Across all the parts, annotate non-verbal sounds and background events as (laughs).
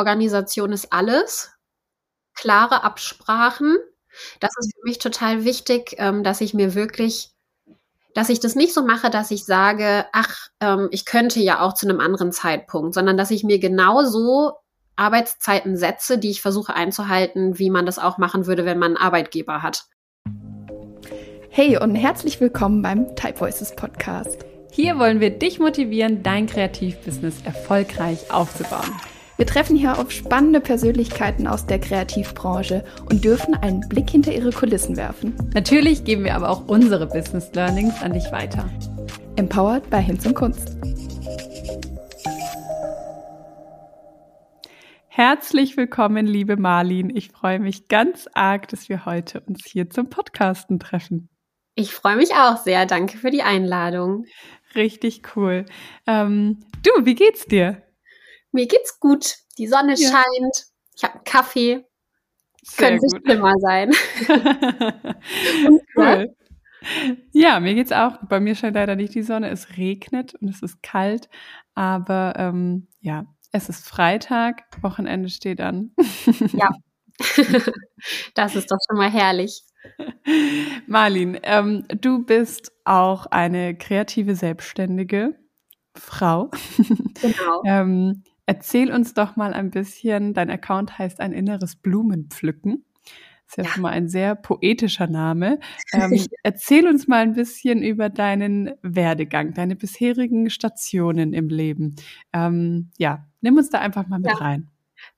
Organisation ist alles. Klare Absprachen. Das ist für mich total wichtig, ähm, dass ich mir wirklich, dass ich das nicht so mache, dass ich sage, ach, ähm, ich könnte ja auch zu einem anderen Zeitpunkt, sondern dass ich mir genauso Arbeitszeiten setze, die ich versuche einzuhalten, wie man das auch machen würde, wenn man einen Arbeitgeber hat. Hey und herzlich willkommen beim Type Voices Podcast. Hier wollen wir dich motivieren, dein Kreativbusiness erfolgreich aufzubauen. Wir treffen hier auf spannende Persönlichkeiten aus der Kreativbranche und dürfen einen Blick hinter ihre Kulissen werfen. Natürlich geben wir aber auch unsere Business Learnings an dich weiter. Empowered bei Hinz und Kunst. Herzlich willkommen, liebe Marlin. Ich freue mich ganz arg, dass wir heute uns hier zum Podcasten treffen. Ich freue mich auch sehr. Danke für die Einladung. Richtig cool. Ähm, du, wie geht's dir? Mir geht's gut. Die Sonne ja. scheint. Ich habe einen Kaffee. Sehr Könnte gut. schlimmer sein. (laughs) cool. Ja, mir geht's auch. Bei mir scheint leider nicht die Sonne. Es regnet und es ist kalt. Aber ähm, ja, es ist Freitag. Wochenende steht an. ja. (laughs) das ist doch schon mal herrlich. Marlin, ähm, du bist auch eine kreative Selbstständige Frau. Genau. (laughs) ähm, Erzähl uns doch mal ein bisschen, dein Account heißt ein inneres Blumenpflücken. Das ist ja, ja. schon mal ein sehr poetischer Name. (laughs) Ähm, erzähl uns mal ein bisschen über deinen Werdegang, deine bisherigen Stationen im Leben. Ähm, ja, nimm uns da einfach mal mit ja. rein.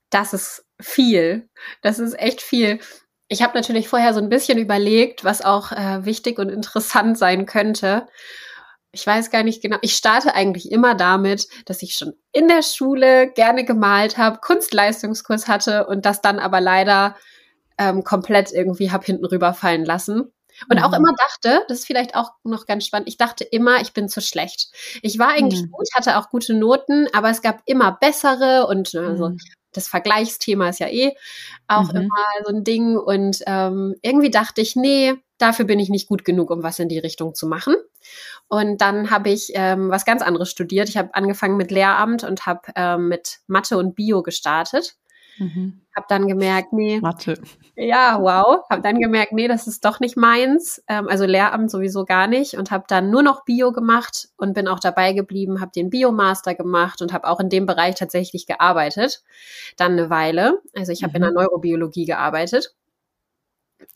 Das ist viel. Das ist echt viel. Ich habe natürlich vorher so ein bisschen überlegt, was auch äh, wichtig und interessant sein könnte ich weiß gar nicht genau, ich starte eigentlich immer damit, dass ich schon in der Schule gerne gemalt habe, Kunstleistungskurs hatte und das dann aber leider ähm, komplett irgendwie hab hinten rüberfallen lassen. Und mhm. auch immer dachte, das ist vielleicht auch noch ganz spannend, ich dachte immer, ich bin zu schlecht. Ich war eigentlich mhm. gut, hatte auch gute Noten, aber es gab immer bessere und also, mhm. das Vergleichsthema ist ja eh auch mhm. immer so ein Ding. Und ähm, irgendwie dachte ich, nee, dafür bin ich nicht gut genug, um was in die Richtung zu machen. Und dann habe ich ähm, was ganz anderes studiert. Ich habe angefangen mit Lehramt und habe ähm, mit Mathe und Bio gestartet. Mhm. Habe dann gemerkt, nee. Mathe. Ja, wow. Habe dann gemerkt, nee, das ist doch nicht meins. Ähm, also Lehramt sowieso gar nicht. Und habe dann nur noch Bio gemacht und bin auch dabei geblieben, habe den Biomaster gemacht und habe auch in dem Bereich tatsächlich gearbeitet. Dann eine Weile. Also ich habe mhm. in der Neurobiologie gearbeitet.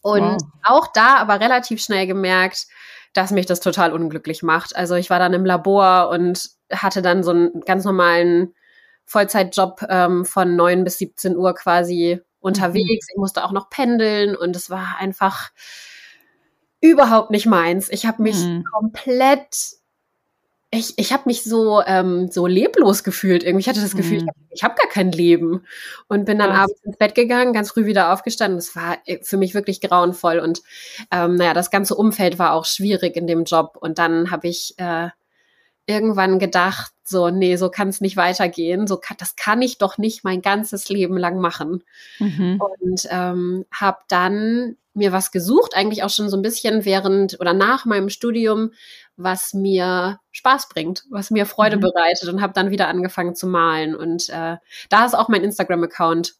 Und wow. auch da aber relativ schnell gemerkt, dass mich das total unglücklich macht. Also ich war dann im Labor und hatte dann so einen ganz normalen Vollzeitjob ähm, von neun bis 17 Uhr quasi unterwegs. Mhm. Ich musste auch noch pendeln und es war einfach überhaupt nicht meins. Ich habe mich mhm. komplett ich, ich habe mich so, ähm, so leblos gefühlt. Irgendwie ich hatte das Gefühl, mhm. ich habe hab gar kein Leben. Und bin dann Was? abends ins Bett gegangen, ganz früh wieder aufgestanden. Das war äh, für mich wirklich grauenvoll. Und ähm, naja, das ganze Umfeld war auch schwierig in dem Job. Und dann habe ich äh, irgendwann gedacht, so, nee, so kann es nicht weitergehen. So kann, das kann ich doch nicht mein ganzes Leben lang machen. Mhm. Und ähm, habe dann mir was gesucht, eigentlich auch schon so ein bisschen während oder nach meinem Studium, was mir Spaß bringt, was mir Freude mhm. bereitet und habe dann wieder angefangen zu malen. Und äh, da ist auch mein Instagram-Account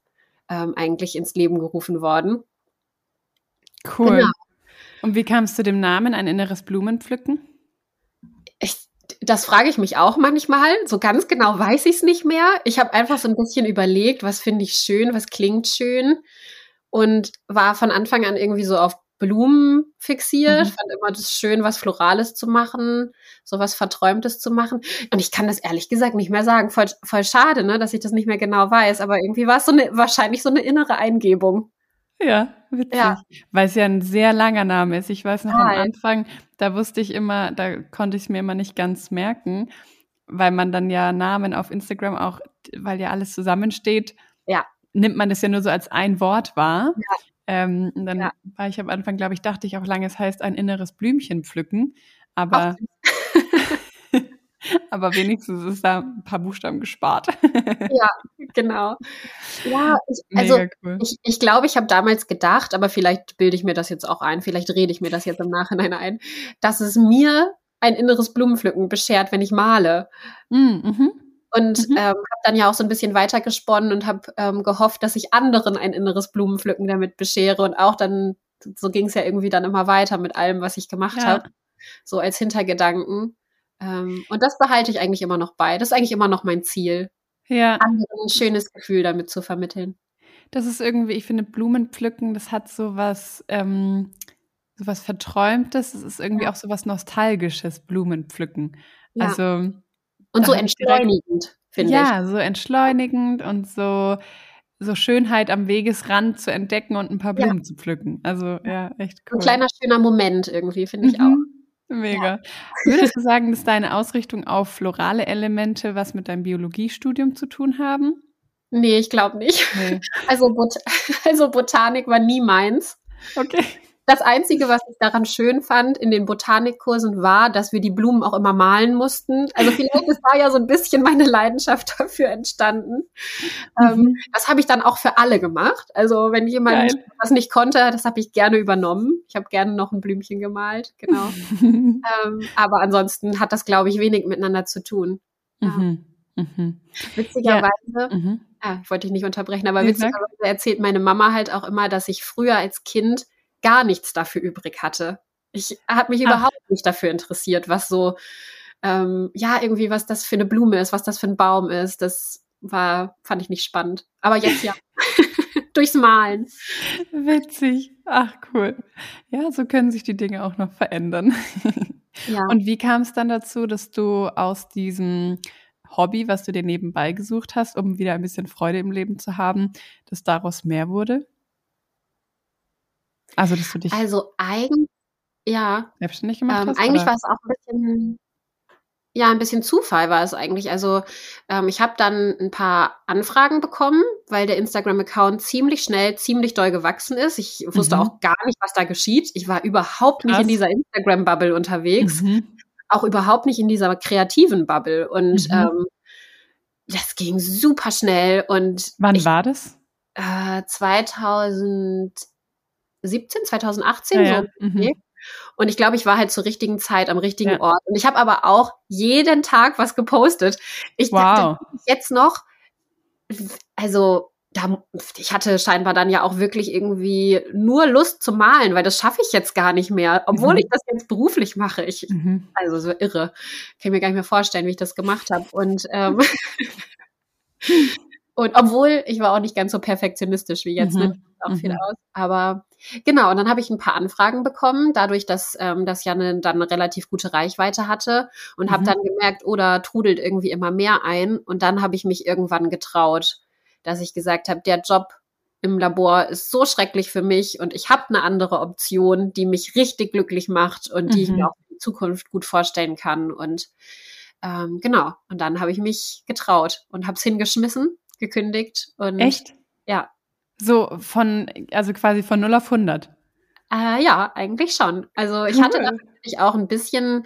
ähm, eigentlich ins Leben gerufen worden. Cool. Genau. Und wie kamst du dem Namen ein inneres Blumenpflücken? Ich, das frage ich mich auch manchmal. So ganz genau weiß ich es nicht mehr. Ich habe einfach so ein bisschen überlegt, was finde ich schön, was klingt schön und war von Anfang an irgendwie so auf Blumen fixiert, mhm. fand immer das schön, was Florales zu machen, so was Verträumtes zu machen. Und ich kann das ehrlich gesagt nicht mehr sagen. Voll, voll schade, ne, dass ich das nicht mehr genau weiß, aber irgendwie war es so eine, wahrscheinlich so eine innere Eingebung. Ja, witzig. Ja. Weil es ja ein sehr langer Name ist. Ich weiß noch ah, am Anfang, da wusste ich immer, da konnte ich es mir immer nicht ganz merken, weil man dann ja Namen auf Instagram auch, weil ja alles zusammensteht, ja nimmt man das ja nur so als ein Wort wahr. Ja. Ähm, dann ja. war ich am Anfang, glaube ich, dachte ich auch lange, es heißt ein inneres Blümchen pflücken. Aber, (laughs) aber wenigstens ist da ein paar Buchstaben gespart. ja, genau. Ja, ich, (laughs) also cool. ich, ich glaube, ich habe damals gedacht, aber vielleicht bilde ich mir das jetzt auch ein, vielleicht rede ich mir das jetzt im Nachhinein ein, dass es mir ein inneres Blumenpflücken beschert, wenn ich male. Mm, mhm. Und mhm. ähm, habe dann ja auch so ein bisschen weitergesponnen und habe ähm, gehofft, dass ich anderen ein inneres Blumenpflücken damit beschere und auch dann, so ging es ja irgendwie dann immer weiter mit allem, was ich gemacht ja. habe, so als Hintergedanken. Ähm, und das behalte ich eigentlich immer noch bei. Das ist eigentlich immer noch mein Ziel, ja. anderen ein schönes Gefühl damit zu vermitteln. Das ist irgendwie, ich finde, Blumenpflücken, das hat so was, ähm, so was Verträumtes. Es ist irgendwie auch so was Nostalgisches, Blumenpflücken. Ja. Also und so entschleunigend, finde ich. Ja, so entschleunigend und so, so Schönheit am Wegesrand zu entdecken und ein paar Blumen ja. zu pflücken. Also ja, echt cool. Ein kleiner schöner Moment irgendwie, finde ich mhm. auch. Mega. Ja. Würdest du (laughs) sagen, dass deine Ausrichtung auf florale Elemente was mit deinem Biologiestudium zu tun haben? Nee, ich glaube nicht. Nee. (laughs) Also, Bot (laughs) also Botanik war nie meins. Okay. Das Einzige, was ich daran schön fand in den Botanikkursen, war, dass wir die Blumen auch immer malen mussten. Also vielleicht ist da ja so ein bisschen meine Leidenschaft dafür entstanden. Ähm, mhm. Ähm, das habe ich dann auch für alle gemacht. Also wenn jemand Geil. das nicht konnte, das habe ich gerne übernommen. Ich habe gerne noch ein Blümchen gemalt, genau. (laughs) ähm, aber ansonsten hat das, glaube ich, wenig miteinander zu tun. Mhm. Mhm. Witzigerweise, ja. Ah, ich wollte dich nicht unterbrechen, aber witzigerweise erzählt meine Mama halt auch immer, dass ich früher als Kind gar nichts dafür übrig hatte. Ich habe mich Ach. überhaupt nicht dafür interessiert, was so, ähm, ja, irgendwie, was das für eine Blume ist, was das für ein Baum ist. Das war, fand ich nicht spannend. Aber jetzt ja. (laughs) Durchs Malen. Witzig. Ach, cool. Ja, so können sich die Dinge auch noch verändern. (laughs) Ja. Und wie kam es dann dazu, dass du aus diesem Hobby, was du dir nebenbei gesucht hast, um wieder ein bisschen Freude im Leben zu haben, dass daraus mehr wurde? Also, dass du dich Also eigentlich, ja. selbstständig gemacht Ähm, hast, eigentlich war es auch ein bisschen, ja, ein bisschen Zufall war es eigentlich. Also ähm, ich habe dann ein paar Anfragen bekommen, weil der Instagram-Account ziemlich schnell, ziemlich doll gewachsen ist. Ich wusste Mhm. auch gar nicht, was da geschieht. Ich war überhaupt nicht in dieser Instagram-Bubble unterwegs, Mhm. auch überhaupt nicht in dieser kreativen Bubble. Und Mhm. ähm, das ging super schnell. Und Wann ich, war das? äh, 2000 2017, 2018 ja, so. Ja. Mhm. Und ich glaube, ich war halt zur richtigen Zeit am richtigen ja. Ort. Und ich habe aber auch jeden Tag was gepostet. Ich wow. jetzt noch, also da, ich hatte scheinbar dann ja auch wirklich irgendwie nur Lust zu malen, weil das schaffe ich jetzt gar nicht mehr, obwohl mhm. ich das jetzt beruflich mache. Ich, mhm. also so irre. Kann ich mir gar nicht mehr vorstellen, wie ich das gemacht habe. Und ähm, (laughs) Und obwohl, ich war auch nicht ganz so perfektionistisch wie jetzt, ne? mhm. ne? auch mhm. viel aus. Aber genau, und dann habe ich ein paar Anfragen bekommen, dadurch, dass ähm, das ja eine, dann eine relativ gute Reichweite hatte und mhm. habe dann gemerkt, oder oh, trudelt irgendwie immer mehr ein. Und dann habe ich mich irgendwann getraut, dass ich gesagt habe, der Job im Labor ist so schrecklich für mich und ich habe eine andere Option, die mich richtig glücklich macht und die ich mir mhm. auch in Zukunft gut vorstellen kann. Und ähm, genau, und dann habe ich mich getraut und habe es hingeschmissen gekündigt. Und Echt? Ja. So von, also quasi von 0 auf 100. Äh, ja, eigentlich schon. Also ich cool. hatte natürlich auch ein bisschen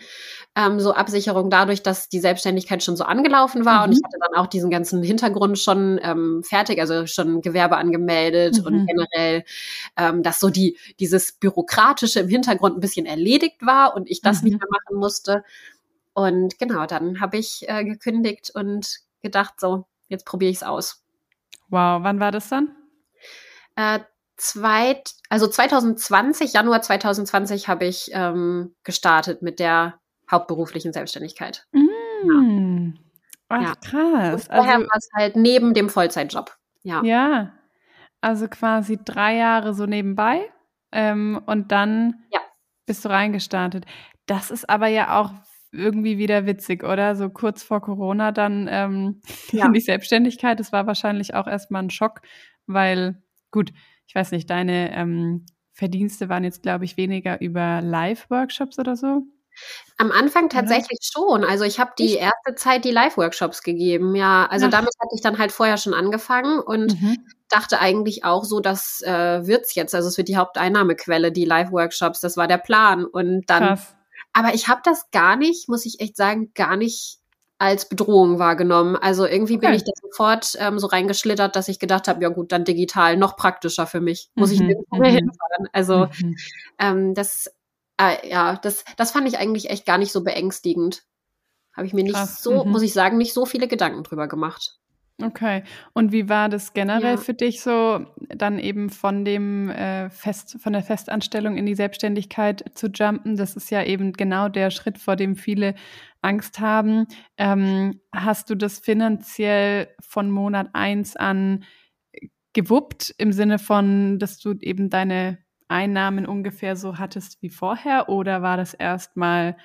ähm, so Absicherung dadurch, dass die Selbstständigkeit schon so angelaufen war mhm. und ich hatte dann auch diesen ganzen Hintergrund schon ähm, fertig, also schon Gewerbe angemeldet mhm. und generell, ähm, dass so die dieses bürokratische im Hintergrund ein bisschen erledigt war und ich das mhm. nicht mehr machen musste. Und genau, dann habe ich äh, gekündigt und gedacht, so jetzt probiere ich es aus. Wow, wann war das dann? Äh, zweit, also 2020, Januar 2020 habe ich ähm, gestartet mit der hauptberuflichen Selbstständigkeit. Mm. Ja. Ach, ja. krass. Und vorher also, war es halt neben dem Vollzeitjob. Ja. Ja. Also quasi drei Jahre so nebenbei ähm, und dann ja. bist du reingestartet. Das ist aber ja auch irgendwie wieder witzig, oder? So kurz vor Corona dann ähm, (laughs) ja. in die Selbstständigkeit. Das war wahrscheinlich auch erstmal ein Schock, weil, gut, ich weiß nicht, deine ähm, Verdienste waren jetzt, glaube ich, weniger über Live-Workshops oder so. Am Anfang tatsächlich ja. schon. Also ich habe die erste Zeit die Live-Workshops gegeben, ja. Also Ach. damit hatte ich dann halt vorher schon angefangen und mhm. dachte eigentlich auch so, das äh, wird's jetzt. Also es wird die Haupteinnahmequelle, die Live-Workshops. Das war der Plan. Und dann Krass. Aber ich habe das gar nicht, muss ich echt sagen, gar nicht als Bedrohung wahrgenommen. Also irgendwie okay. bin ich da sofort ähm, so reingeschlittert, dass ich gedacht habe, ja gut, dann digital, noch praktischer für mich. Muss ich mhm, nirgendwo mehr mhm. hinfahren. Also mhm. ähm, das, äh, ja, das, das fand ich eigentlich echt gar nicht so beängstigend. Habe ich mir nicht Krass. so, mhm. muss ich sagen, nicht so viele Gedanken drüber gemacht. Okay. Und wie war das generell ja. für dich so, dann eben von dem äh, Fest, von der Festanstellung in die Selbstständigkeit zu jumpen? Das ist ja eben genau der Schritt, vor dem viele Angst haben. Ähm, hast du das finanziell von Monat eins an gewuppt im Sinne von, dass du eben deine Einnahmen ungefähr so hattest wie vorher? Oder war das erstmal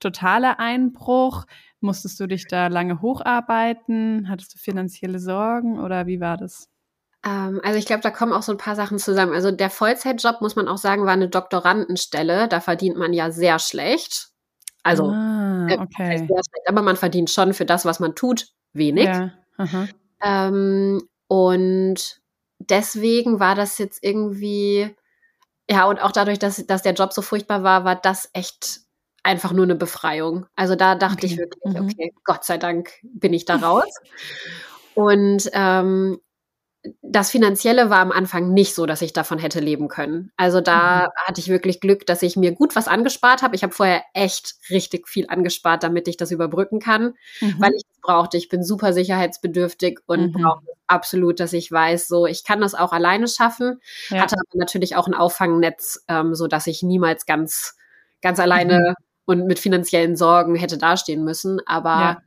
totaler Einbruch? Musstest du dich da lange hocharbeiten? Hattest du finanzielle Sorgen oder wie war das? Ähm, also ich glaube, da kommen auch so ein paar Sachen zusammen. Also der Vollzeitjob, muss man auch sagen, war eine Doktorandenstelle. Da verdient man ja sehr schlecht. Also ah, äh, okay. aber man verdient schon für das, was man tut, wenig. Ja. Ähm, und deswegen war das jetzt irgendwie, ja, und auch dadurch, dass, dass der Job so furchtbar war, war das echt einfach nur eine Befreiung. Also da dachte okay. ich wirklich, mhm. okay, Gott sei Dank bin ich da raus. Und ähm, das Finanzielle war am Anfang nicht so, dass ich davon hätte leben können. Also da mhm. hatte ich wirklich Glück, dass ich mir gut was angespart habe. Ich habe vorher echt richtig viel angespart, damit ich das überbrücken kann, mhm. weil ich das brauchte. Ich bin super sicherheitsbedürftig und mhm. brauche absolut, dass ich weiß, so ich kann das auch alleine schaffen. Ja. Hatte aber natürlich auch ein Auffangnetz, ähm, so dass ich niemals ganz ganz alleine mhm. und mit finanziellen Sorgen hätte dastehen müssen. Aber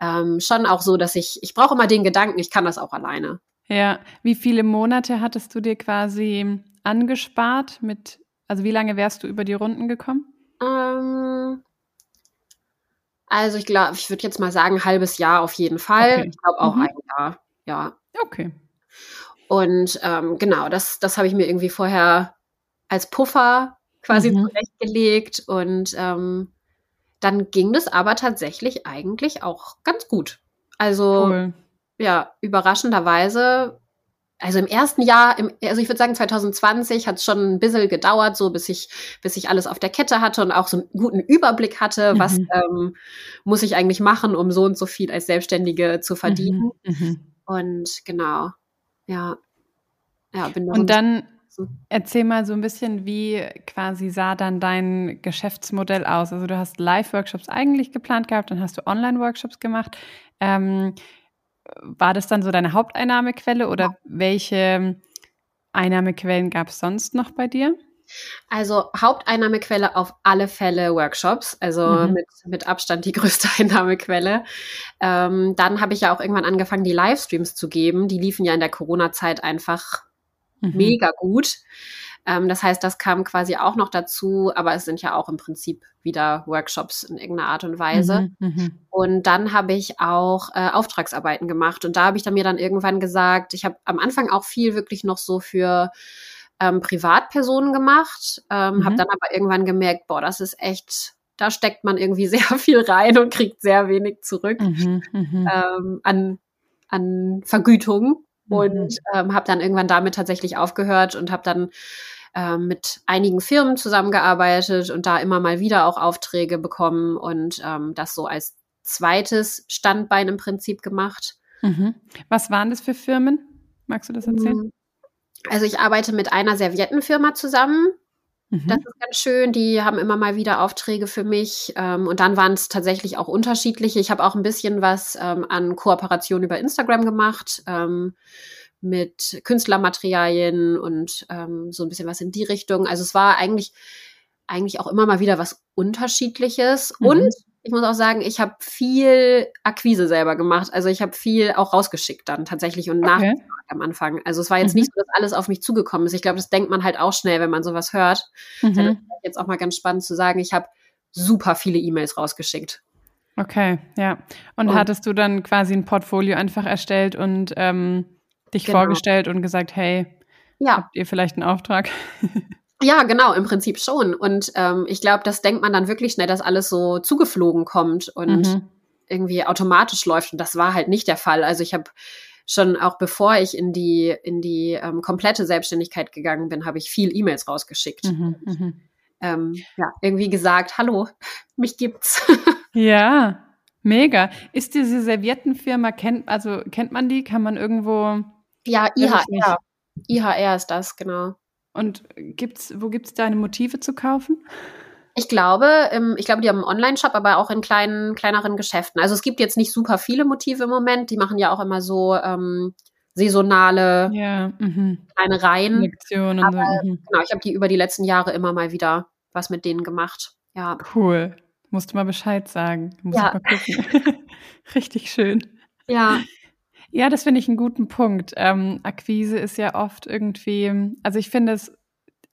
ja. ähm, schon auch so, dass ich ich brauche immer den Gedanken, ich kann das auch alleine. Ja, wie viele Monate hattest du dir quasi angespart mit, also wie lange wärst du über die Runden gekommen? Ähm, also ich glaube, ich würde jetzt mal sagen, ein halbes Jahr auf jeden Fall. Okay. Ich glaube auch mhm. ein Jahr, ja. Okay. Und ähm, genau, das, das habe ich mir irgendwie vorher als Puffer quasi mhm. zurechtgelegt und ähm, dann ging das aber tatsächlich eigentlich auch ganz gut. Also cool ja, überraschenderweise, also im ersten Jahr, im, also ich würde sagen 2020 hat es schon ein bisschen gedauert, so bis ich, bis ich alles auf der Kette hatte und auch so einen guten Überblick hatte, mhm. was ähm, muss ich eigentlich machen, um so und so viel als Selbstständige zu verdienen. Mhm. Mhm. Und genau, ja. Ja, bin und dann Erzähl mal so ein bisschen, wie quasi sah dann dein Geschäftsmodell aus? Also du hast Live-Workshops eigentlich geplant gehabt, dann hast du Online-Workshops gemacht. Ähm, war das dann so deine Haupteinnahmequelle oder welche Einnahmequellen gab es sonst noch bei dir? Also Haupteinnahmequelle auf alle Fälle Workshops, also mhm. mit, mit Abstand die (laughs) größte Einnahmequelle. Ähm, dann habe ich ja auch irgendwann angefangen, die Livestreams zu geben. Die liefen ja in der Corona-Zeit einfach mhm. mega gut. Ähm, das heißt, das kam quasi auch noch dazu, aber es sind ja auch im Prinzip wieder Workshops in irgendeiner Art und Weise. Mhm, mhm. und dann habe ich auch äh, Auftragsarbeiten gemacht und da habe ich dann mir dann irgendwann gesagt, ich habe am Anfang auch viel wirklich noch so für ähm, Privatpersonen gemacht, ähm, mhm. habe dann aber irgendwann gemerkt, boah, das ist echt da steckt man irgendwie (laughs) sehr viel rein und kriegt sehr wenig zurück mhm, mhm. ähm, an, an Vergütung. Und mhm. ähm, habe dann irgendwann damit tatsächlich aufgehört und habe dann ähm, mit einigen Firmen zusammengearbeitet und da immer mal wieder auch Aufträge bekommen und ähm, das so als zweites Standbein im Prinzip gemacht. Mhm. Was waren das für Firmen? Magst du das erzählen? Mm. Also ich arbeite mit einer Serviettenfirma zusammen. Mhm. Das ist ganz schön. Die haben immer mal wieder Aufträge für mich. Ähm, und dann waren es tatsächlich auch unterschiedliche. Ich habe auch ein bisschen was ähm, an Kooperation über Instagram gemacht. Ähm, mit Künstlermaterialien und so ein bisschen was in die Richtung. Also es war eigentlich, eigentlich auch immer mal wieder was Unterschiedliches. Mhm. Und ich muss auch sagen, ich habe viel Akquise selber gemacht. Also ich habe viel auch rausgeschickt dann tatsächlich und okay. nach am Anfang. Also es war jetzt mhm. nicht so, dass alles auf mich zugekommen ist. Ich glaube, das denkt man halt auch schnell, wenn man sowas hört. Mhm. Dann ist jetzt auch mal ganz spannend zu sagen, ich habe super viele E-Mails rausgeschickt. Okay, ja. Und, und, hattest du dann quasi ein Portfolio einfach erstellt und ähm, dich genau. vorgestellt und gesagt, hey, ja. habt ihr vielleicht einen Auftrag? (laughs) Ja, genau, im Prinzip schon. Und ähm, ich glaube, das denkt man dann wirklich schnell, dass alles so zugeflogen kommt und mhm. irgendwie automatisch läuft. Und das war halt nicht der Fall. Also ich habe schon auch bevor ich in die, in die ähm, komplette Selbstständigkeit gegangen bin, habe ich viel E-Mails rausgeschickt. Mhm, und, mhm. ähm, ja, irgendwie gesagt, hallo, (laughs) mich gibt's. (laughs) ja, mega. Ist diese Serviettenfirma, kennt, also kennt man die? Kann man irgendwo ja, IHR. IHR ist das, genau. Und gibt's, wo gibt es deine Motive zu kaufen? Ich glaube, ähm, ich glaube, die haben einen Online-Shop, aber auch in kleinen, kleineren Geschäften. Also es gibt jetzt nicht super viele Motive im Moment. Die machen ja auch immer so ähm, saisonale ja, mhm. kleine Reihen. Lektionen. Aber, so, mhm. Genau, ich habe die über die letzten Jahre immer mal wieder was mit denen gemacht. Ja. Cool. Musst du mal Bescheid sagen. Muss ja. mal gucken. (laughs) Richtig schön. Ja. Ja, das finde ich einen guten Punkt. Ähm, Akquise ist ja oft irgendwie, also ich finde es,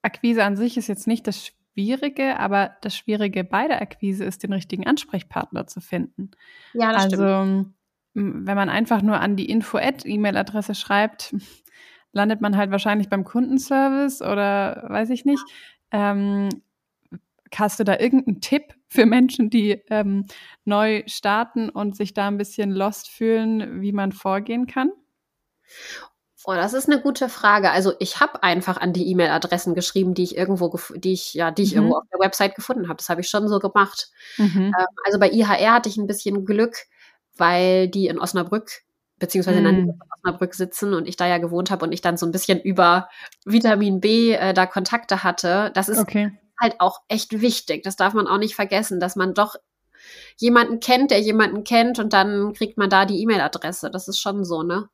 Akquise an sich ist jetzt nicht das Schwierige, aber das Schwierige bei der Akquise ist, den richtigen Ansprechpartner zu finden. Ja, das also, stimmt. wenn man einfach nur an die Info-E-Mail-Adresse schreibt, (laughs) landet man halt wahrscheinlich beim Kundenservice oder weiß ich nicht. Ähm, hast du da irgendeinen Tipp für Menschen, die ähm, neu starten und sich da ein bisschen lost fühlen, wie man vorgehen kann? Oh, das ist eine gute Frage. Also ich habe einfach an die E-Mail-Adressen geschrieben, die ich irgendwo, die ich ja, die ich mhm. irgendwo auf der Website gefunden habe. Das habe ich schon so gemacht. Mhm. Ähm, also bei IHR hatte ich ein bisschen Glück, weil die in Osnabrück beziehungsweise in mhm. von Osnabrück sitzen und ich da ja gewohnt habe und ich dann so ein bisschen über Vitamin B äh, da Kontakte hatte. Das ist okay. Halt auch echt wichtig. Das darf man auch nicht vergessen, dass man doch jemanden kennt, der jemanden kennt und dann kriegt man da die E-Mail-Adresse. Das ist schon so, ne?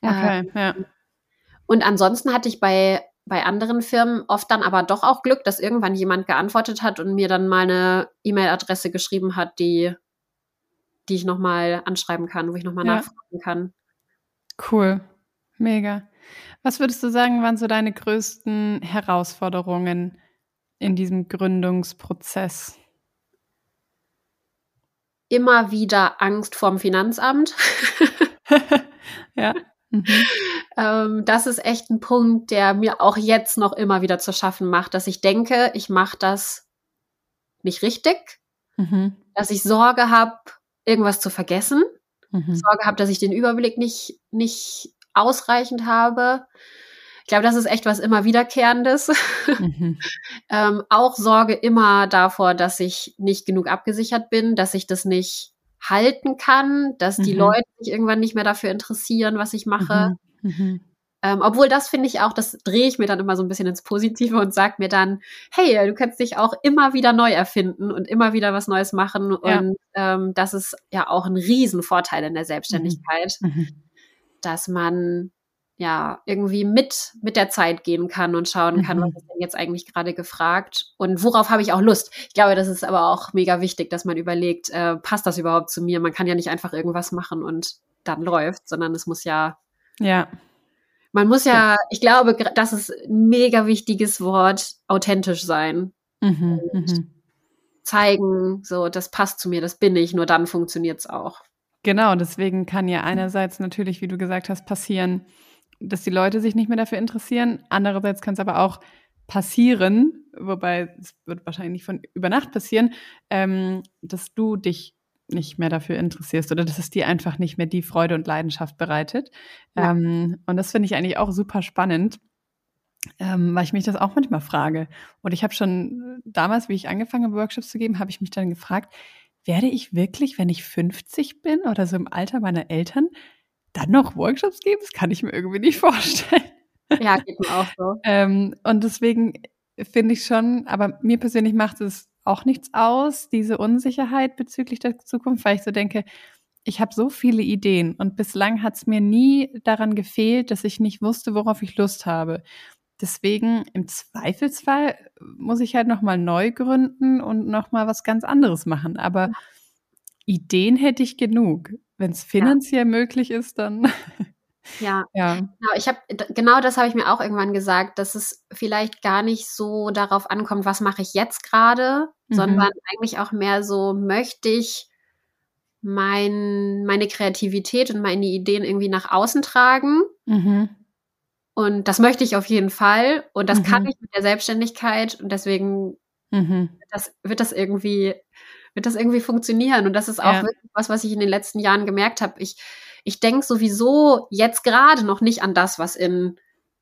Okay, ähm, ja. Und ansonsten hatte ich bei, bei anderen Firmen oft dann aber doch auch Glück, dass irgendwann jemand geantwortet hat und mir dann mal eine E-Mail-Adresse geschrieben hat, die, die ich nochmal anschreiben kann, wo ich nochmal ja. nachfragen kann. Cool. Mega. Was würdest du sagen, waren so deine größten Herausforderungen in diesem Gründungsprozess? Immer wieder Angst vorm Finanzamt. (laughs) ja. Mhm. Ähm, das ist echt ein Punkt, der mir auch jetzt noch immer wieder zu schaffen macht, dass ich denke, ich mache das nicht richtig, mhm. dass ich Sorge habe, irgendwas zu vergessen, mhm. Sorge habe, dass ich den Überblick nicht, nicht ausreichend habe. Ich glaube, das ist echt was immer wiederkehrendes. (laughs) Mhm. ähm, auch Sorge immer davor, dass ich nicht genug abgesichert bin, dass ich das nicht halten kann, dass mhm. die Leute sich irgendwann nicht mehr dafür interessieren, was ich mache. Mhm. Mhm. Ähm, obwohl das finde ich auch, das drehe ich mir dann immer so ein bisschen ins Positive und sage mir dann, hey, du kannst dich auch immer wieder neu erfinden und immer wieder was Neues machen. Ja. Und ähm, das ist ja auch ein Riesenvorteil in der Selbstständigkeit, mhm. Mhm. dass man ja irgendwie mit mit der Zeit gehen kann und schauen kann, mhm. was ist denn jetzt eigentlich gerade gefragt und worauf habe ich auch Lust. Ich glaube, das ist aber auch mega wichtig, dass man überlegt, äh, passt das überhaupt zu mir? Man kann ja nicht einfach irgendwas machen und dann läuft, sondern es muss ja ja man muss ja, ich glaube, das ist ein mega wichtiges Wort, authentisch sein. Mhm, mhm. zeigen, so, das passt zu mir, das bin ich, nur dann funktioniert es auch. Genau, deswegen kann ja einerseits natürlich, wie du gesagt hast, passieren, dass die Leute sich nicht mehr dafür interessieren. Andererseits kann es aber auch passieren, wobei es wird wahrscheinlich nicht von über Nacht passieren, ähm, dass du dich nicht mehr dafür interessierst oder dass es dir einfach nicht mehr die Freude und Leidenschaft bereitet. Ja. Ähm, und das finde ich eigentlich auch super spannend, ähm, weil ich mich das auch manchmal frage. Und ich habe schon damals, wie ich angefangen habe, Workshops zu geben, habe ich mich dann gefragt, werde ich wirklich, wenn ich 50 bin oder so im Alter meiner Eltern, dann noch Workshops geben? Das kann ich mir irgendwie nicht vorstellen. Ja, geht mir auch so. (laughs) ähm, und deswegen finde ich schon, aber mir persönlich macht es auch nichts aus, diese Unsicherheit bezüglich der Zukunft, weil ich so denke, ich habe so viele Ideen und bislang hat es mir nie daran gefehlt, dass ich nicht wusste, worauf ich Lust habe. Deswegen im Zweifelsfall muss ich halt noch mal neu gründen und noch mal was ganz anderes machen. Aber Ideen hätte ich genug. Wenn es finanziell ja. möglich ist, dann. Ja, (laughs) ja. Genau, ich habe genau das habe ich mir auch irgendwann gesagt, dass es vielleicht gar nicht so darauf ankommt, was mache ich jetzt gerade, mhm. sondern eigentlich auch mehr so möchte ich mein, meine Kreativität und meine Ideen irgendwie nach außen tragen. Mhm. Und das möchte ich auf jeden Fall. Und das mhm. kann ich mit der Selbstständigkeit. Und deswegen mhm. wird, das, wird das irgendwie wird das irgendwie funktionieren. Und das ist auch ja. wirklich was, was ich in den letzten Jahren gemerkt habe. Ich, ich denke sowieso jetzt gerade noch nicht an das, was in,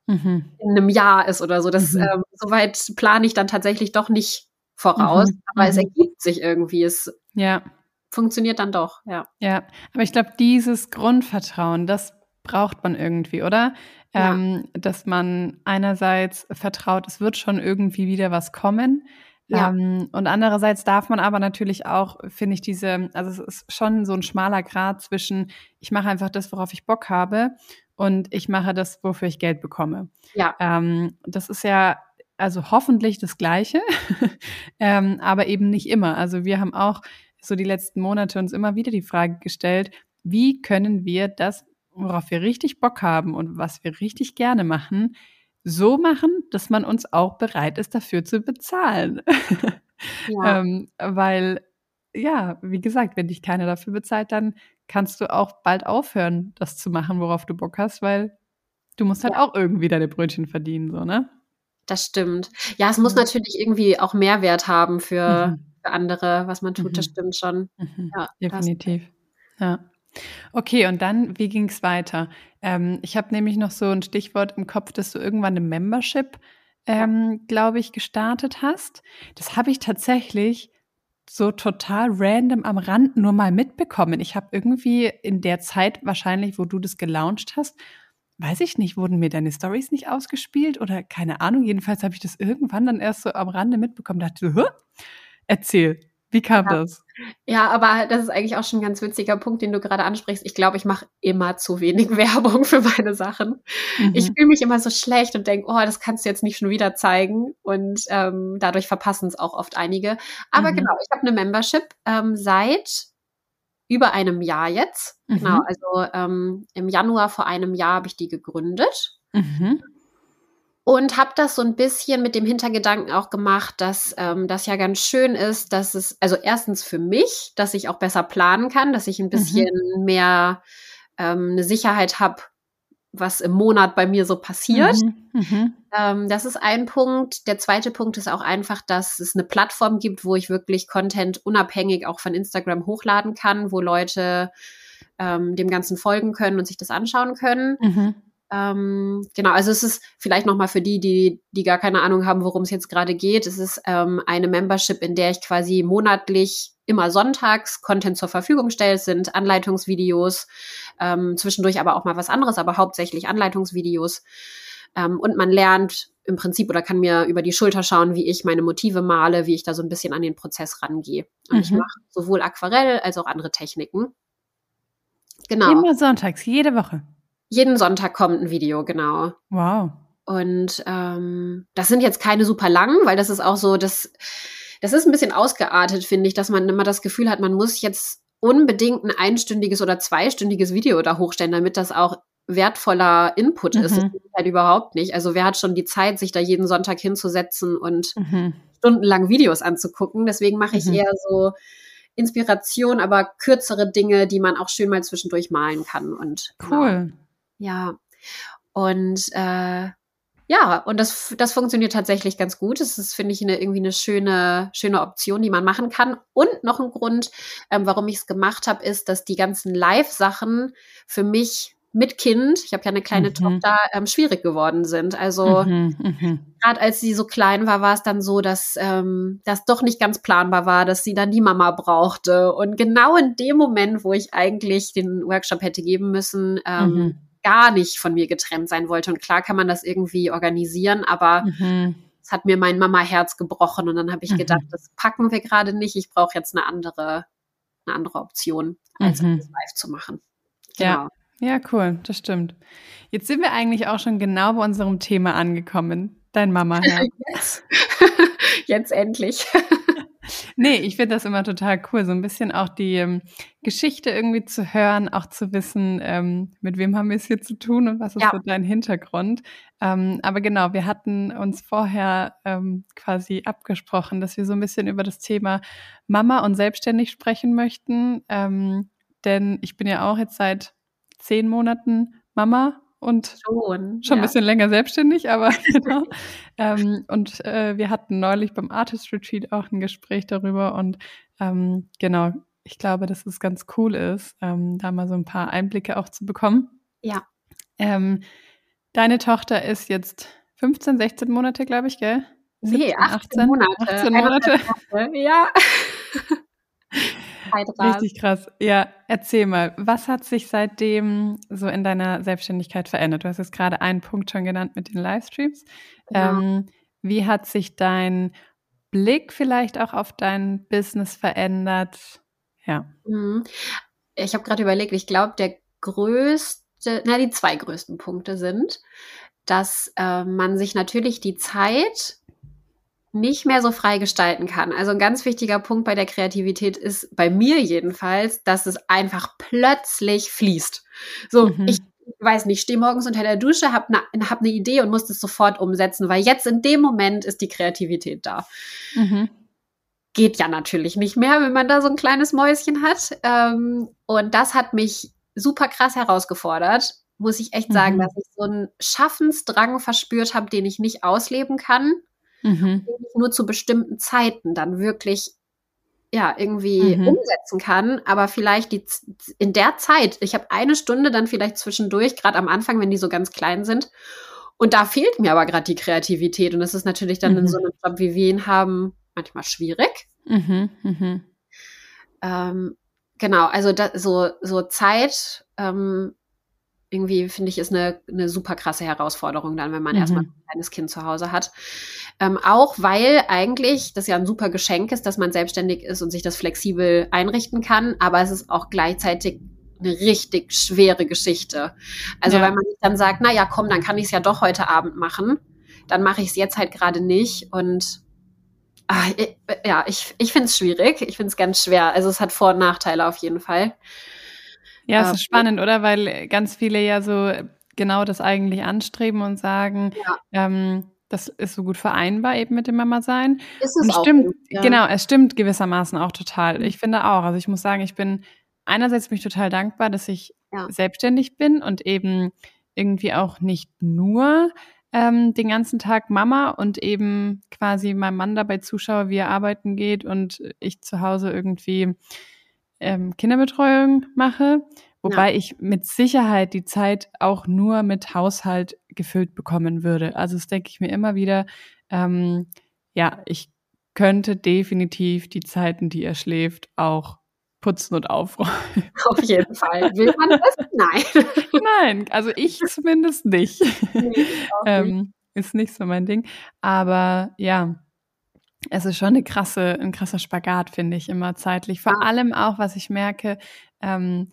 mhm. in einem Jahr ist oder so. Das, mhm. ähm, soweit plane ich dann tatsächlich doch nicht voraus. Mhm. Aber es mhm. ergibt sich irgendwie. Es ja. funktioniert dann doch, ja. Ja, aber ich glaube, dieses Grundvertrauen, das braucht man irgendwie, oder? Ja. Ähm, dass man einerseits vertraut, es wird schon irgendwie wieder was kommen, Ja. Ähm, und andererseits darf man aber natürlich auch, finde ich, diese, also es ist schon so ein schmaler Grad zwischen, ich mache einfach das, worauf ich Bock habe und ich mache das, wofür ich Geld bekomme. Ja. Ähm, das ist ja also hoffentlich das Gleiche, (laughs) ähm, aber eben nicht immer. Also wir haben auch so die letzten Monate uns immer wieder die Frage gestellt, wie können wir das, worauf wir richtig Bock haben und was wir richtig gerne machen, so machen, dass man uns auch bereit ist, dafür zu bezahlen. (laughs) Ja. ähm, weil, ja, wie gesagt, wenn dich keiner dafür bezahlt, dann kannst du auch bald aufhören, das zu machen, worauf du Bock hast, weil du musst halt ja. auch irgendwie deine Brötchen verdienen, so, ne? Das stimmt. Ja, es muss mhm. natürlich irgendwie auch Mehrwert haben für, mhm. für andere, was man tut, mhm. das stimmt schon. Mhm. Ja, Definitiv. Ja. Okay, und dann, wie ging es weiter? Ähm, ich habe nämlich noch so ein Stichwort im Kopf, dass du irgendwann eine Membership, ähm, glaube ich, gestartet hast. Das habe ich tatsächlich so total random am Rand nur mal mitbekommen. Ich habe irgendwie in der Zeit wahrscheinlich, wo du das gelauncht hast, weiß ich nicht, wurden mir deine Stories nicht ausgespielt oder keine Ahnung. Jedenfalls habe ich das irgendwann dann erst so am Rande mitbekommen. Dachte so, erzähl, wie kam ja. das? Ja, aber das ist eigentlich auch schon ein ganz witziger Punkt, den du gerade ansprichst. Ich glaube, ich mache immer zu wenig (laughs) Werbung für meine Sachen. Mhm. Ich fühle mich immer so schlecht und denke, oh, das kannst du jetzt nicht schon wieder zeigen. Und ähm, dadurch verpassen es auch oft einige. Aber mhm. genau, ich habe eine Membership ähm, seit über einem Jahr jetzt. Genau, mhm. Genau, also ähm, im Januar vor einem Jahr habe ich die gegründet. Mhm. Und habe das so ein bisschen mit dem Hintergedanken auch gemacht, dass ähm, das ja ganz schön ist, dass es, also erstens für mich, dass ich auch besser planen kann, dass ich ein mhm. bisschen mhm. mehr ähm, eine Sicherheit habe, was im Monat bei mir so passiert. Mhm, mhm. Ähm, das ist ein Punkt. Der zweite Punkt ist auch einfach, dass es eine Plattform gibt, wo ich wirklich Content unabhängig auch von Instagram hochladen kann, wo Leute ähm, dem Ganzen folgen können und sich das anschauen können. Mhm. Ähm, genau, also es ist vielleicht nochmal für die, die, die gar keine Ahnung haben, worum es jetzt gerade geht. Es ist ähm, eine Membership, in der ich quasi monatlich immer sonntags Content zur Verfügung stelle. Es sind Anleitungsvideos, ähm, zwischendurch aber auch mal was anderes, aber hauptsächlich Anleitungsvideos. Ähm, und man lernt im Prinzip oder kann mir über die Schulter schauen, wie ich meine Motive male, wie ich da so ein bisschen an den Prozess rangehe. Und mhm. ich mache sowohl Aquarell als auch andere Techniken. Genau. Immer sonntags, jede Woche. Jeden Sonntag kommt ein Video, genau. Wow. Und ähm, das sind jetzt keine super langen, weil das ist auch so, das, das ist ein bisschen ausgeartet, finde ich, dass man immer das Gefühl hat, man muss jetzt unbedingt ein einstündiges oder zweistündiges Video da hochstellen, damit das auch wertvoller Input mhm. ist. Das ist halt überhaupt nicht. Also wer hat schon die Zeit, sich da jeden Sonntag hinzusetzen und mhm. stundenlang Videos anzugucken? Deswegen mache ich mhm. eher so Inspiration, aber kürzere Dinge, die man auch schön mal zwischendurch malen kann. Und cool. Genau. Ja. Und äh, ja, und das, das funktioniert tatsächlich ganz gut. Das ist, finde ich, eine, irgendwie eine schöne, schöne Option, die man machen kann. Und noch ein Grund, ähm, warum ich es gemacht habe, ist, dass die ganzen Live-Sachen für mich mit Kind, ich habe ja eine kleine mhm. Tochter, ähm, schwierig geworden sind. Also mhm, mhm. gerade als sie so klein war, war es dann so, dass ähm, das doch nicht ganz planbar war, dass sie dann die Mama brauchte. Und genau in dem Moment, wo ich eigentlich den Workshop hätte geben müssen, ähm, mhm gar nicht von mir getrennt sein wollte. Und klar kann man das irgendwie organisieren, aber mhm. es hat mir mein Mama-Herz gebrochen und dann habe ich mhm. gedacht, das packen wir gerade nicht. Ich brauche jetzt eine andere, eine andere Option, als mhm. live zu machen. Genau. Ja. Ja, cool, das stimmt. Jetzt sind wir eigentlich auch schon genau bei unserem Thema angekommen. Dein Mama-Herz. (laughs) Jetzt. Jetzt endlich. Nee, ich finde das immer total cool, so ein bisschen auch die ähm, Geschichte irgendwie zu hören, auch zu wissen, ähm, mit wem haben wir es hier zu tun und was ist ja. so dein Hintergrund. Ähm, aber genau, wir hatten uns vorher ähm, quasi abgesprochen, dass wir so ein bisschen über das Thema Mama und selbstständig sprechen möchten. Ähm, denn ich bin ja auch jetzt seit zehn Monaten Mama und schon, schon ja. ein bisschen länger selbstständig, aber (laughs) (laughs) genau. ähm, und äh, wir hatten neulich beim Artist Retreat auch ein Gespräch darüber und ähm, genau, ich glaube, dass es ganz cool ist, ähm, da mal so ein paar Einblicke auch zu bekommen. Ja. Ähm, deine Tochter ist jetzt 15, 16 Monate, glaube ich, gell? 17, nee, 18, 18 Monate. 18 Monate. Ja. (laughs) Richtig krass. Ja, erzähl mal, was hat sich seitdem so in deiner Selbstständigkeit verändert? Du hast jetzt gerade einen Punkt schon genannt mit den Livestreams. Ja. Ähm, wie hat sich dein Blick vielleicht auch auf dein Business verändert? Ja. Mhm. Ich habe gerade überlegt, ich glaube, der größte, na, die zwei größten Punkte sind, dass äh, man sich natürlich die Zeit nicht mehr so frei gestalten kann. Also ein ganz wichtiger Punkt bei der Kreativität ist bei mir jedenfalls, dass es einfach plötzlich fließt. So, mhm. ich weiß nicht, stehe morgens unter der Dusche, habe eine hab ne Idee und muss das sofort umsetzen, weil jetzt in dem Moment ist die Kreativität da. Mhm. Geht ja natürlich nicht mehr, wenn man da so ein kleines Mäuschen hat. Ähm, und das hat mich super krass herausgefordert, muss ich echt sagen, mhm. dass ich so einen Schaffensdrang verspürt habe, den ich nicht ausleben kann mhm. nur zu bestimmten Zeiten dann wirklich ja irgendwie mhm. umsetzen kann, aber vielleicht die in der Zeit, ich habe eine Stunde dann vielleicht zwischendurch, gerade am Anfang, wenn die so ganz klein sind, und da fehlt mir aber gerade die Kreativität und das ist natürlich dann mhm. in so einem Job, wie wir ihn haben, manchmal schwierig. Mhm. Mhm. Ähm, genau, also da, so so Zeit ähm, irgendwie finde ich, ist eine, eine super krasse Herausforderung dann, wenn man mhm. erstmal ein kleines Kind zu Hause hat. Ähm, auch weil eigentlich das ja ein super Geschenk ist, dass man selbstständig ist und sich das flexibel einrichten kann, aber es ist auch gleichzeitig eine richtig schwere Geschichte. Also ja. weil man sich dann sagt, na ja, komm, dann kann ich es ja doch heute Abend machen, dann mache ich es jetzt halt gerade nicht und ah, ich, ja, ich, ich finde es schwierig, ich finde es ganz schwer. Also es hat Vor- und Nachteile auf jeden Fall. Ja, es ist spannend, oder? Weil ganz viele ja so genau das eigentlich anstreben und sagen, ja. ähm, das ist so gut vereinbar eben mit dem Mama-Sein. Ist es und auch stimmt, ja. genau, es stimmt gewissermaßen auch total. Mhm. Ich finde auch. Also ich muss sagen, ich bin einerseits mich total dankbar, dass ich ja. selbstständig bin und eben irgendwie auch nicht nur ähm, den ganzen Tag Mama und eben quasi meinem Mann dabei zuschaue, wie er arbeiten geht und ich zu Hause irgendwie ähm, Kinderbetreuung mache, wobei ja. ich mit Sicherheit die Zeit auch nur mit Haushalt gefüllt bekommen würde. Also das denke ich mir immer wieder. Ähm, ja, ich könnte definitiv die Zeiten, die er schläft, auch putzen und aufräumen. (laughs) Auf jeden Fall. Will man das? Nein. (laughs) Nein, also ich zumindest nicht. Nee, (laughs) ähm, ist nicht so mein Ding. Aber ja, es ist schon eine krasse, ein krasser Spagat, finde ich, immer zeitlich. Vor allem auch, was ich merke, ähm,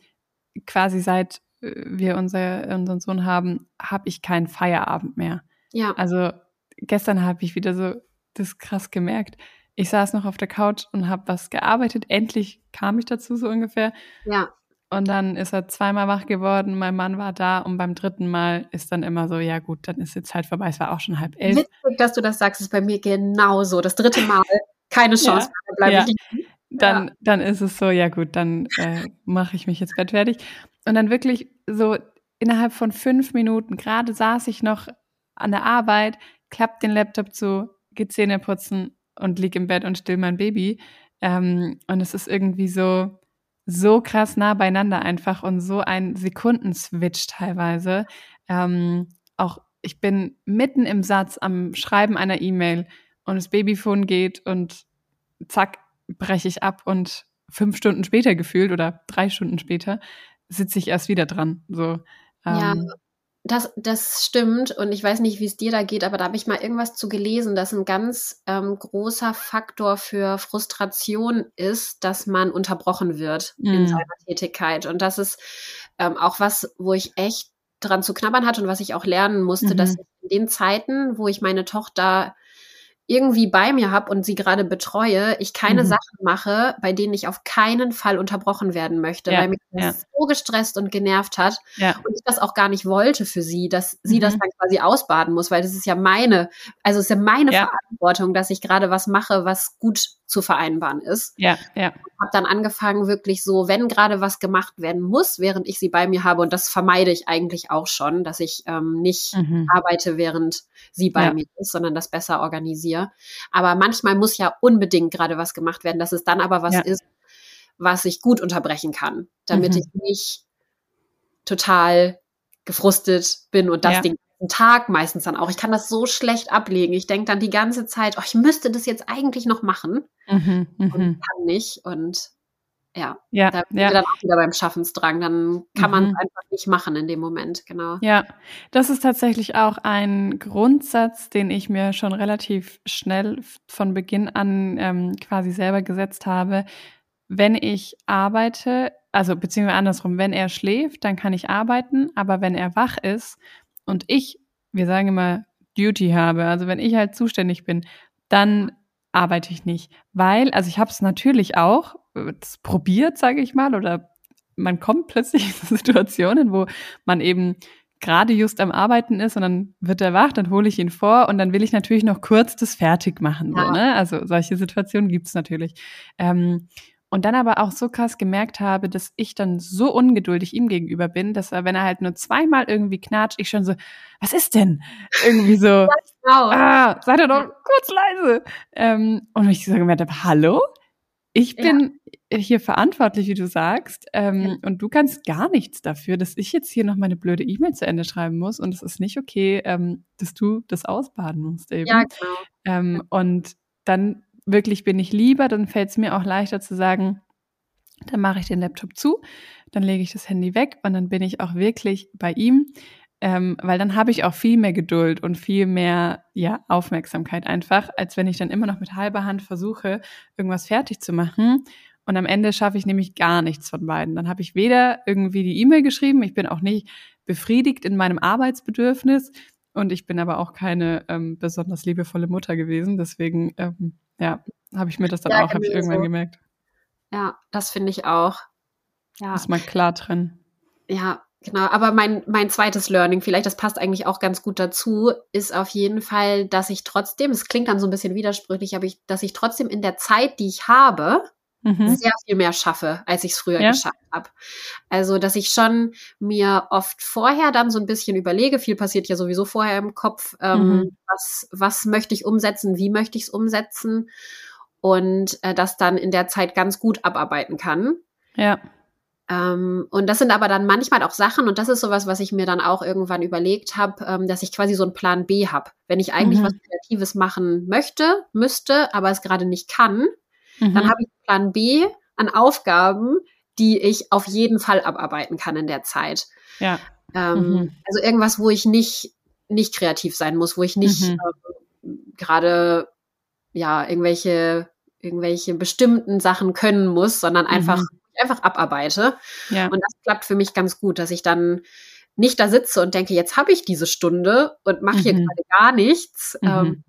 quasi seit äh, wir unser, unseren Sohn haben, habe ich keinen Feierabend mehr. Ja. Also gestern habe ich wieder so das krass gemerkt. Ich saß noch auf der Couch und habe was gearbeitet. Endlich kam ich dazu so ungefähr. Ja. Und dann ist er zweimal wach geworden, mein Mann war da und beim dritten Mal ist dann immer so, ja gut, dann ist die Zeit vorbei. Es war auch schon halb elf. Witzig, dass du das sagst, ist bei mir genauso. Das dritte Mal, keine Chance, ja, bleibe ja. ich Dann, ja. dann ist es so, ja gut, dann äh, mache ich mich jetzt bettfertig. Und dann wirklich so innerhalb von fünf Minuten, gerade saß ich noch an der Arbeit, klappt den Laptop zu, geht Zähne putzen und lieg im Bett und still mein Baby. Ähm, und es ist irgendwie so, so krass nah beieinander einfach und so ein Sekundenswitch teilweise. Ähm, auch ich bin mitten im Satz am Schreiben einer E-Mail und das Babyphone geht und zack, breche ich ab und fünf Stunden später gefühlt oder drei Stunden später sitze ich erst wieder dran. So, ähm, ja, das, das stimmt und ich weiß nicht, wie es dir da geht, aber da habe ich mal irgendwas zu gelesen, dass ein ganz ähm, großer Faktor für Frustration ist, dass man unterbrochen wird mm. in mhm. seiner Tätigkeit. Und das ist ähm, auch was, wo ich echt dran zu knabbern hatte und was ich auch lernen musste, mhm. dass in den Zeiten, wo ich meine Tochter irgendwie bei mir habe und sie gerade betreue, ich keine mhm. Sachen mache, bei denen ich auf keinen Fall unterbrochen werden möchte, ja, weil mich das ja. so gestresst und genervt hat ja. und ich das auch gar nicht wollte für sie, dass sie das mhm. dann quasi ausbaden muss, weil das ist ja meine, also es ist ja meine Verantwortung, dass ich gerade was mache, was gut zu vereinbaren ist. Ja, ja. Habe dann angefangen, wirklich so, wenn gerade was gemacht werden muss, während ich sie bei mir habe, und das vermeide ich eigentlich auch schon, dass ich ähm, nicht mhm. arbeite, während sie bei ja. mir ist, sondern das besser organisiere. Aber manchmal muss ja unbedingt gerade was gemacht werden, dass es dann aber was ja. ist, was ich gut unterbrechen kann, damit mhm. ich nicht total gefrustet bin und das ja. Ding Tag meistens dann auch. Ich kann das so schlecht ablegen. Ich denke dann die ganze Zeit, oh, ich müsste das jetzt eigentlich noch machen mhm, und mhm. kann nicht. Und ja. Ja, da bin ja. ich dann auch wieder beim Schaffensdrang. Dann kann man es Mhm. einfach nicht machen in dem Moment, genau. Ja, das ist tatsächlich auch ein Grundsatz, den ich mir schon relativ schnell von Beginn an ähm, quasi selber gesetzt habe. Wenn ich arbeite, also beziehungsweise andersrum, wenn er schläft, dann kann ich arbeiten, aber wenn er wach ist und ich, wir sagen immer, Duty habe, also wenn ich halt zuständig bin, dann arbeite ich nicht, weil, also ich habe es natürlich auch äh, probiert, sage ich mal, oder man kommt plötzlich in (laughs) Situationen, wo man eben gerade just am Arbeiten ist und dann wird er wach, dann hole ich ihn vor und dann will ich natürlich noch kurz das fertig machen. So, Ja. ne? Also solche Situationen gibt's natürlich. Ähm, und dann aber auch so krass gemerkt habe, dass ich dann so ungeduldig ihm gegenüber bin, dass er, wenn er halt nur zweimal irgendwie knatscht, ich schon so, was ist denn? Irgendwie so, (laughs) Genau. ah, sei doch noch kurz leise. Ähm, und ich so gemerkt habe, hallo? Ich Ja. bin hier verantwortlich, wie du sagst, ähm, Ja. und du kannst gar nichts dafür, dass ich jetzt hier noch meine blöde E-Mail zu Ende schreiben muss und es ist nicht okay, ähm, dass du das ausbaden musst eben. Ja, genau. Ähm, und dann wirklich bin ich lieber, dann fällt es mir auch leichter zu sagen, dann mache ich den Laptop zu, dann lege ich das Handy weg und dann bin ich auch wirklich bei ihm, ähm, weil dann habe ich auch viel mehr Geduld und viel mehr ja, Aufmerksamkeit einfach, als wenn ich dann immer noch mit halber Hand versuche, irgendwas fertig zu machen. Und am Ende schaffe ich nämlich gar nichts von beiden. Dann habe ich weder irgendwie die E-Mail geschrieben, ich bin auch nicht befriedigt in meinem Arbeitsbedürfnis und ich bin aber auch keine ähm, besonders liebevolle Mutter gewesen. Deswegen, ähm, ja, habe ich mir das dann Ja, auch, habe ich irgendwann so. gemerkt. Ja, das finde ich auch. Ja, Muss man klar trennen. ja, genau. Aber mein, mein zweites Learning, vielleicht das passt eigentlich auch ganz gut dazu, ist auf jeden Fall, dass ich trotzdem, es klingt dann so ein bisschen widersprüchlich, aber ich, dass ich trotzdem in der Zeit, die ich habe, Mhm. sehr viel mehr schaffe, als ich es früher Ja. geschafft habe. Also, dass ich schon mir oft vorher dann so ein bisschen überlege, viel passiert ja sowieso vorher im Kopf, ähm, Mhm. was, was möchte ich umsetzen, wie möchte ich es umsetzen und äh, das dann in der Zeit ganz gut abarbeiten kann. Ja. Ähm, und das sind aber dann manchmal auch Sachen, und das ist sowas, was ich mir dann auch irgendwann überlegt habe, ähm, dass ich quasi so einen Plan B habe. Wenn ich eigentlich Mhm. was Kreatives machen möchte, müsste, aber es gerade nicht kann, Mhm. dann habe ich Plan B an Aufgaben, die ich auf jeden Fall abarbeiten kann in der Zeit. ja. Ähm, Mhm. Also irgendwas, wo ich nicht, nicht kreativ sein muss, wo ich nicht Mhm. ähm, gerade ja irgendwelche, irgendwelche bestimmten Sachen können muss, sondern einfach, Mhm. einfach abarbeite. Ja. Und das klappt für mich ganz gut, dass ich dann nicht da sitze und denke, jetzt habe ich diese Stunde und mache hier Mhm. gerade gar nichts Mhm. ähm,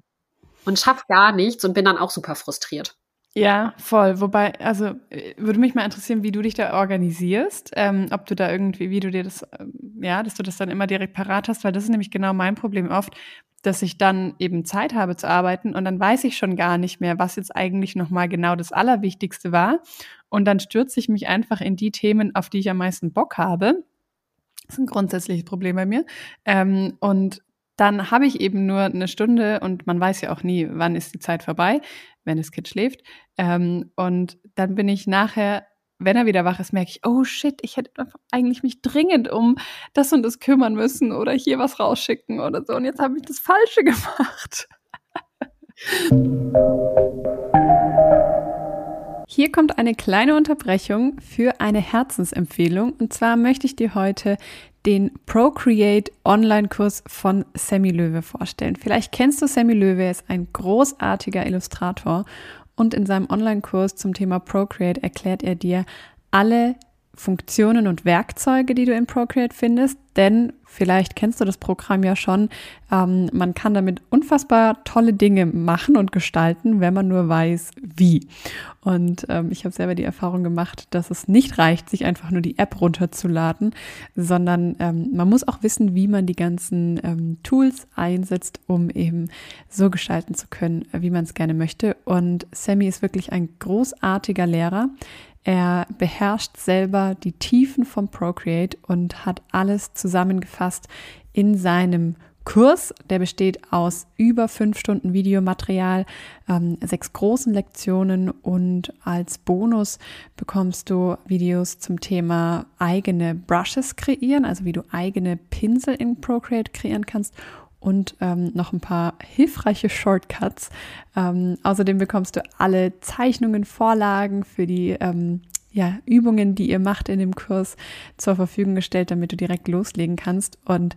und schaffe gar nichts und bin dann auch super frustriert. Ja, voll. Wobei, also äh, würde mich mal interessieren, wie du dich da organisierst, ähm, ob du da irgendwie, wie du dir das, ähm, ja, dass du das dann immer direkt parat hast, weil das ist nämlich genau mein Problem oft, dass ich dann eben Zeit habe zu arbeiten und dann weiß ich schon gar nicht mehr, was jetzt eigentlich nochmal genau das Allerwichtigste war. Und dann stürze ich mich einfach in die Themen, auf die ich am meisten Bock habe. Das ist ein grundsätzliches Problem bei mir. Ähm, und dann habe ich eben nur eine Stunde und man weiß ja auch nie, wann ist die Zeit vorbei, wenn das Kind schläft. Ähm, und dann bin ich nachher, wenn er wieder wach ist, merke ich, oh shit, ich hätte eigentlich mich dringend um das und das kümmern müssen oder hier was rausschicken oder so. Und jetzt habe ich das Falsche (laughs) gemacht. Hier kommt eine kleine Unterbrechung für eine Herzensempfehlung. Und zwar möchte ich dir heute den Procreate Online-Kurs von Sammy Löwe vorstellen. Vielleicht kennst du Sammy Löwe, er ist ein großartiger Illustrator und in seinem Online-Kurs zum Thema Procreate erklärt er dir alle Funktionen und Werkzeuge, die du in Procreate findest, denn vielleicht kennst du das Programm ja schon. Ähm, man kann damit unfassbar tolle Dinge machen und gestalten, wenn man nur weiß, wie. Und ähm, ich habe selber die Erfahrung gemacht, dass es nicht reicht, sich einfach nur die App runterzuladen, sondern ähm, man muss auch wissen, wie man die ganzen ähm, Tools einsetzt, um eben so gestalten zu können, wie man es gerne möchte. Und Sammy ist wirklich ein großartiger Lehrer. Er beherrscht selber die Tiefen vom Procreate und hat alles zusammengefasst in seinem Kurs. Der besteht aus über fünf Stunden Videomaterial, ähm, sechs großen Lektionen und als Bonus bekommst du Videos zum Thema eigene Brushes kreieren, also wie du eigene Pinsel in Procreate kreieren kannst und ähm, noch ein paar hilfreiche Shortcuts. Ähm, außerdem bekommst du alle Zeichnungen, Vorlagen für die ähm, ja, Übungen, die ihr macht in dem Kurs, zur Verfügung gestellt, damit du direkt loslegen kannst. Und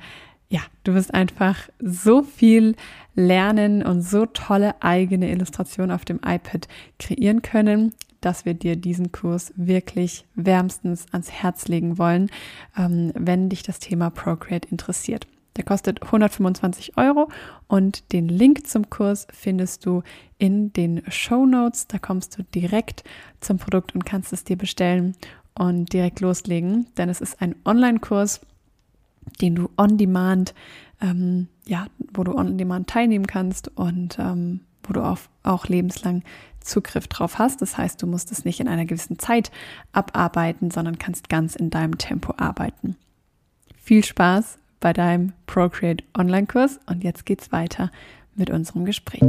ja, du wirst einfach so viel lernen und so tolle eigene Illustrationen auf dem iPad kreieren können, dass wir dir diesen Kurs wirklich wärmstens ans Herz legen wollen, ähm, wenn dich das Thema Procreate interessiert. Der kostet 125 Euro und den Link zum Kurs findest du in den Show Notes. Da kommst du direkt zum Produkt und kannst es dir bestellen und direkt loslegen, denn es ist ein Online-Kurs, den du on demand, ähm, ja, wo du on demand teilnehmen kannst und ähm, wo du auch, auch lebenslang Zugriff drauf hast. Das heißt, du musst es nicht in einer gewissen Zeit abarbeiten, sondern kannst ganz in deinem Tempo arbeiten. Viel Spaß bei deinem Procreate Online-Kurs und jetzt geht's weiter mit unserem Gespräch.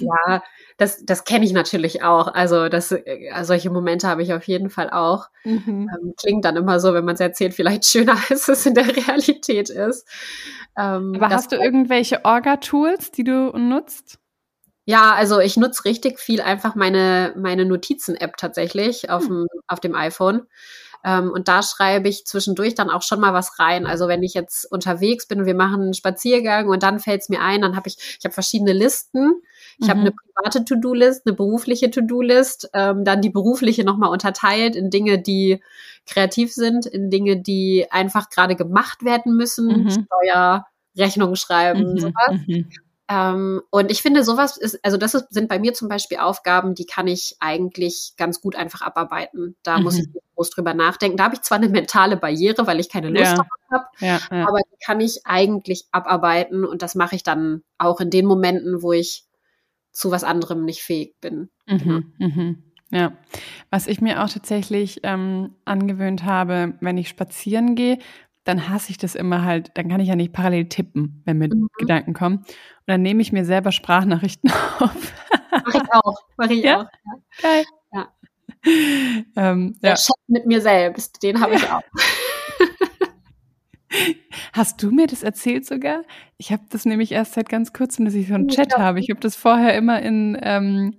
Ja, das, das kenne ich natürlich auch. Also das, äh, solche Momente habe ich auf jeden Fall auch. Mhm. Ähm, klingt dann immer so, wenn man es erzählt, vielleicht schöner, (laughs) als es in der Realität ist. Ähm, Aber hast du irgendwelche Orga-Tools, die du nutzt? Ja, also ich nutze richtig viel einfach meine, meine Notizen-App tatsächlich auf, hm. dem, auf dem iPhone. Ähm, und da schreibe ich zwischendurch dann auch schon mal was rein. Also wenn ich jetzt unterwegs bin und wir machen einen Spaziergang und dann fällt es mir ein, dann habe ich, ich habe verschiedene Listen. Ich mhm. habe eine private To-Do-List, eine berufliche To-Do-List, ähm, dann die berufliche nochmal unterteilt in Dinge, die kreativ sind, in Dinge, die einfach gerade gemacht werden müssen, mhm. Steuer, Rechnung schreiben, mhm. sowas. Ähm, und ich finde, sowas ist, also das ist, sind bei mir zum Beispiel Aufgaben, die kann ich eigentlich ganz gut einfach abarbeiten. Da mhm. muss ich nicht groß drüber nachdenken. Da habe ich zwar eine mentale Barriere, weil ich keine Lust ja. habe, ja, ja. aber die kann ich eigentlich abarbeiten und das mache ich dann auch in den Momenten, wo ich zu was anderem nicht fähig bin. Mhm, genau. mhm. Ja, was ich mir auch tatsächlich ähm, angewöhnt habe, wenn ich spazieren gehe, dann hasse ich das immer halt, dann kann ich ja nicht parallel tippen, wenn mir mhm. Gedanken kommen. Und dann nehme ich mir selber Sprachnachrichten (laughs) auf. Mach ich auch, mach ich ja? auch. Ja. Geil. Ja. (laughs) Ähm, Der ja. Chat mit mir selbst, den habe ich auch. (laughs) Hast du mir das erzählt sogar? Ich habe das nämlich erst seit ganz kurzem, dass ich so einen Chat habe. Ich habe das vorher immer in ähm,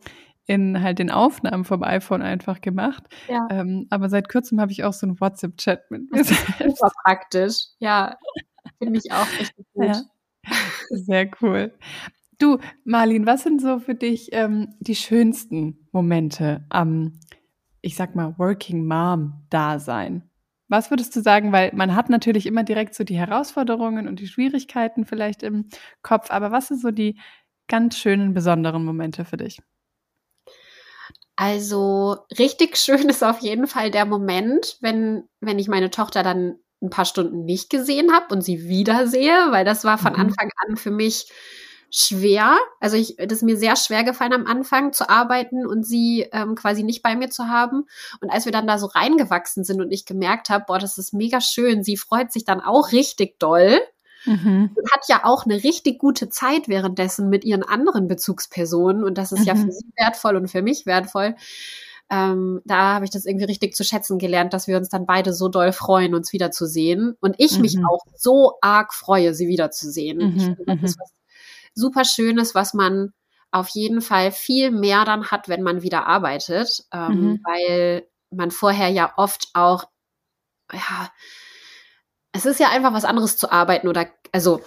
in halt den Aufnahmen vom iPhone einfach gemacht. Ja. Ähm, aber seit kurzem habe ich auch so einen WhatsApp-Chat mit mir selbst. Super praktisch. Ja, finde ich auch richtig (laughs) gut. Ja. Sehr cool. Du, Marlin, was sind so für dich ähm, die schönsten Momente am, ich sag mal, Working Mom-Dasein? Was würdest du sagen? Weil man hat natürlich immer direkt so die Herausforderungen und die Schwierigkeiten vielleicht im Kopf, aber was sind so die ganz schönen, besonderen Momente für dich? Also richtig schön ist auf jeden Fall der Moment, wenn, wenn ich meine Tochter dann ein paar Stunden nicht gesehen habe und sie wiedersehe, weil das war von mhm. Anfang an für mich schwer. Also ich, das ist mir sehr schwer gefallen am Anfang zu arbeiten und sie ähm, quasi nicht bei mir zu haben. Und als wir dann da so reingewachsen sind und ich gemerkt habe, boah, das ist mega schön, sie freut sich dann auch richtig doll. Mhm. Und hat ja auch eine richtig gute Zeit währenddessen mit ihren anderen Bezugspersonen. Und das ist mhm. ja für mhm. sie wertvoll und für mich wertvoll. Ähm, da habe ich das irgendwie richtig zu schätzen gelernt, dass wir uns dann beide so doll freuen, uns wiederzusehen. Und ich mhm. mich auch so arg freue, sie wiederzusehen. Mhm. Ich finde, das ist mhm. was super Schönes, was man auf jeden Fall viel mehr dann hat, wenn man wieder arbeitet, ähm, weil man vorher ja oft auch ja, es ist ja einfach was anderes zu arbeiten oder, also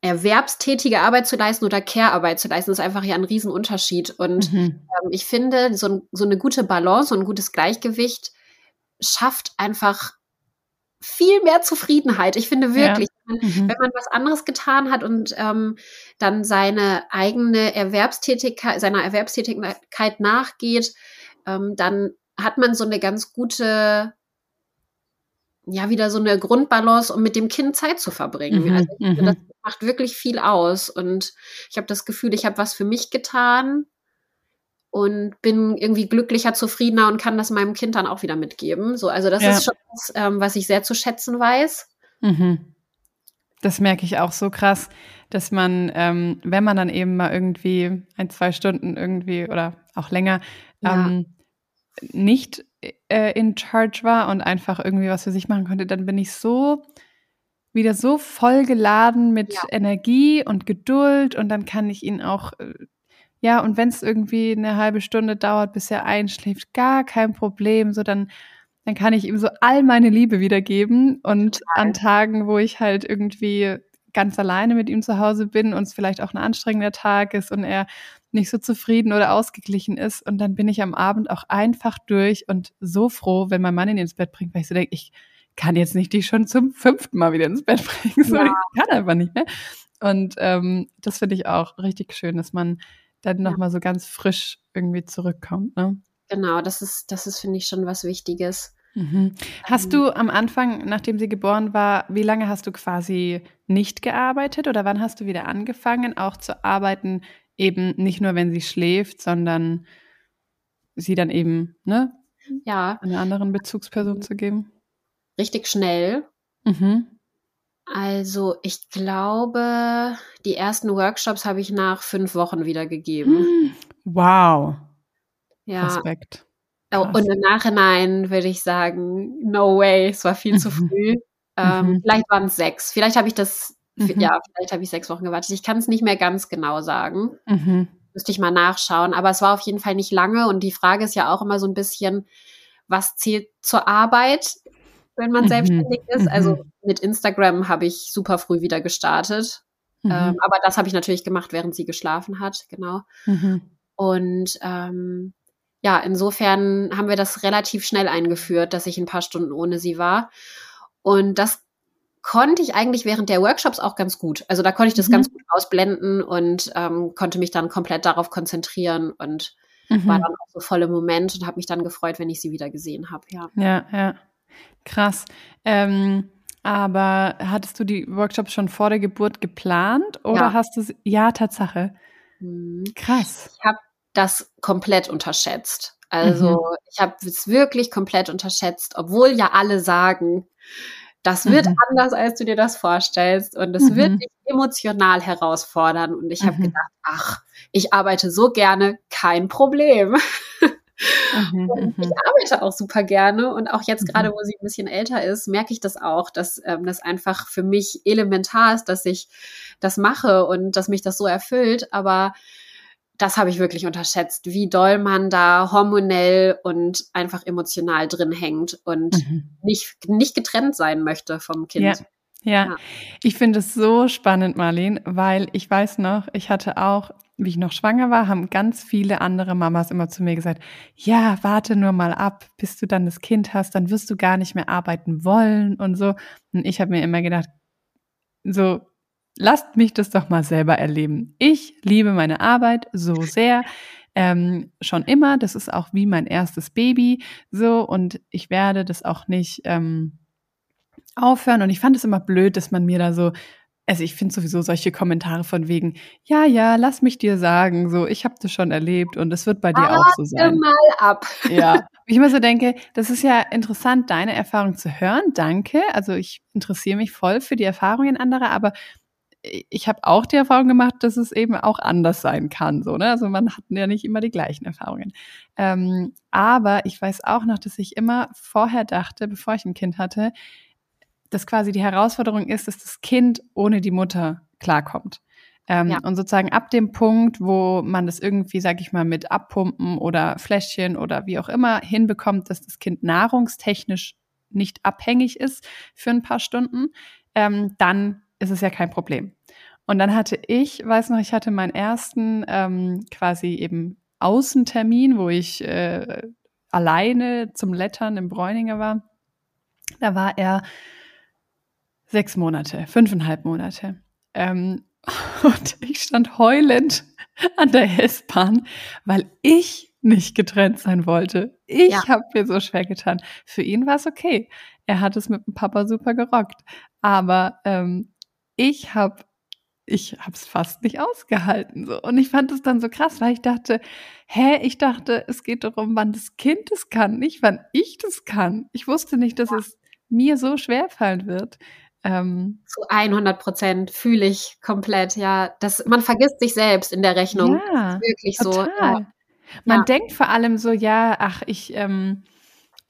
erwerbstätige Arbeit zu leisten oder Care-Arbeit zu leisten, ist einfach ja ein Riesenunterschied. Und mhm. ähm, ich finde, so, so eine gute Balance und ein gutes Gleichgewicht schafft einfach viel mehr Zufriedenheit. Ich finde wirklich, ja. wenn, man, mhm. wenn, man, was anderes getan hat und ähm, dann seine eigene Erwerbstätigkeit, seiner Erwerbstätigkeit nachgeht, ähm, dann hat man so eine ganz gute ja wieder so eine Grundbalance, um mit dem Kind Zeit zu verbringen. Mhm, also finde, das mhm. macht wirklich viel aus. Und ich habe das Gefühl, ich habe was für mich getan und bin irgendwie glücklicher, zufriedener und kann das meinem Kind dann auch wieder mitgeben. So, also das ja. ist schon was, ähm, was ich sehr zu schätzen weiß. Mhm. Das merke ich auch so krass, dass man, ähm, wenn man dann eben mal irgendwie ein, zwei Stunden irgendwie oder auch länger ja. ähm, nicht äh, in Charge war und einfach irgendwie was für sich machen konnte, dann bin ich so wieder so voll geladen mit ja. Energie und Geduld und dann kann ich ihn auch äh, ja, und wenn es irgendwie eine halbe Stunde dauert, bis er einschläft, gar kein Problem. So, dann, dann kann ich ihm so all meine Liebe wiedergeben. Und Total. an Tagen, wo ich halt irgendwie ganz alleine mit ihm zu Hause bin und es vielleicht auch ein anstrengender Tag ist und er nicht so zufrieden oder ausgeglichen ist. Und dann bin ich am Abend auch einfach durch und so froh, wenn mein Mann ihn ins Bett bringt, weil ich so denke, ich kann jetzt nicht dich schon zum fünften Mal wieder ins Bett (laughs) bringen. So, ja. Ich kann einfach nicht mehr. Und ähm, das finde ich auch richtig schön, dass man dann ja. nochmal so ganz frisch irgendwie zurückkommt. Ne? Genau, das ist, das ist, finde ich, schon was Wichtiges. Mhm. Hast ähm. du am Anfang, nachdem sie geboren war, wie lange hast du quasi nicht gearbeitet oder wann hast du wieder angefangen, auch zu arbeiten, eben nicht nur, wenn sie schläft, sondern sie dann eben, ne? Ja. Einer anderen Bezugsperson zu geben? Richtig schnell. Mhm. Also ich glaube, die ersten Workshops habe ich nach fünf Wochen wiedergegeben. (gasps) Wow. Ja. Respekt. Oh, und im Nachhinein würde ich sagen, no way, es war viel zu mhm. früh. Ähm, mhm. Vielleicht waren es sechs. Vielleicht habe ich das, mhm. ja, vielleicht habe ich sechs Wochen gewartet. Ich kann es nicht mehr ganz genau sagen. Müsste ich mal nachschauen. Aber es war auf jeden Fall nicht lange. Und die Frage ist ja auch immer so ein bisschen, was zählt zur Arbeit, wenn man selbstständig ist? Also mit Instagram habe ich super früh wieder gestartet. Ähm, aber das habe ich natürlich gemacht, während sie geschlafen hat, genau. Und ähm, ja, insofern haben wir das relativ schnell eingeführt, dass ich ein paar Stunden ohne sie war. Und das konnte ich eigentlich während der Workshops auch ganz gut. Also da konnte ich das mhm. ganz gut ausblenden und ähm, konnte mich dann komplett darauf konzentrieren und mhm. war dann auch so voll im Moment und habe mich dann gefreut, wenn ich sie wieder gesehen habe. Ja, ja, ja. Krass. Ähm, aber hattest du die Workshops schon vor der Geburt geplant oder ja. hast du sie? Ja, Tatsache. Mhm. Krass. Ich habe das komplett unterschätzt. Also mhm. ich habe es wirklich komplett unterschätzt, obwohl ja alle sagen, das wird mhm. anders, als du dir das vorstellst und es mhm. wird dich emotional herausfordern. Und ich habe mhm. gedacht, ach, ich arbeite so gerne, kein Problem. Mhm, (laughs) ich mhm. arbeite auch super gerne und auch jetzt gerade, wo sie ein bisschen älter ist, merke ich das auch, dass ähm, das einfach für mich elementar ist, dass ich das mache und dass mich das so erfüllt. Aber das habe ich wirklich unterschätzt, wie doll man da hormonell und einfach emotional drin hängt und mhm. nicht, nicht getrennt sein möchte vom Kind. Ja. Ja, ja. ich finde es so spannend, Marlene, weil ich weiß noch, ich hatte auch, wie ich noch schwanger war, haben ganz viele andere Mamas immer zu mir gesagt, ja, warte nur mal ab, bis du dann das Kind hast, dann wirst du gar nicht mehr arbeiten wollen und so. Und ich habe mir immer gedacht, so, lasst mich das doch mal selber erleben. Ich liebe meine Arbeit so sehr. Ähm, schon immer. Das ist auch wie mein erstes Baby so und ich werde das auch nicht ähm, aufhören. Und ich fand es immer blöd, dass man mir da so, also ich finde sowieso solche Kommentare von wegen, ja, ja, lass mich dir sagen, so, ich habe das schon erlebt und es wird bei dir Warte auch so sein. mal ab. Ja, (laughs) ich immer so denke, das ist ja interessant, deine Erfahrung zu hören. Danke. Also ich interessiere mich voll für die Erfahrungen anderer, aber ich habe auch die Erfahrung gemacht, dass es eben auch anders sein kann. So, ne? Also man hat ja nicht immer die gleichen Erfahrungen. Ähm, aber ich weiß auch noch, dass ich immer vorher dachte, bevor ich ein Kind hatte, dass quasi die Herausforderung ist, dass das Kind ohne die Mutter klarkommt. Ähm, ja. Und sozusagen ab dem Punkt, wo man das irgendwie, sag ich mal, mit Abpumpen oder Fläschchen oder wie auch immer hinbekommt, dass das Kind nahrungstechnisch nicht abhängig ist für ein paar Stunden, ähm, dann ist es ja kein Problem. Und dann hatte ich, weiß noch, ich hatte meinen ersten ähm, quasi eben Außentermin, wo ich äh, alleine zum Lettern im Bräuninger war. Da war er sechs Monate, fünfeinhalb Monate. Ähm, (laughs) und ich stand heulend an der S-Bahn, weil ich nicht getrennt sein wollte. Ich ja. habe mir so schwer getan. Für ihn war es okay. Er hat es mit dem Papa super gerockt. Aber ähm, ich habe ich habe es fast nicht ausgehalten so und ich fand es dann so krass, weil ich dachte, hä, ich dachte, es geht darum, wann das Kind es kann, nicht wann ich das kann. Ich wusste nicht, dass ja. es mir so schwer fallen wird. Ähm, Zu 100 Prozent fühle ich komplett, ja. Das, man vergisst sich selbst in der Rechnung. Ja, wirklich total. so. Ja. Man ja. denkt vor allem so, ja, ach, ich, ähm,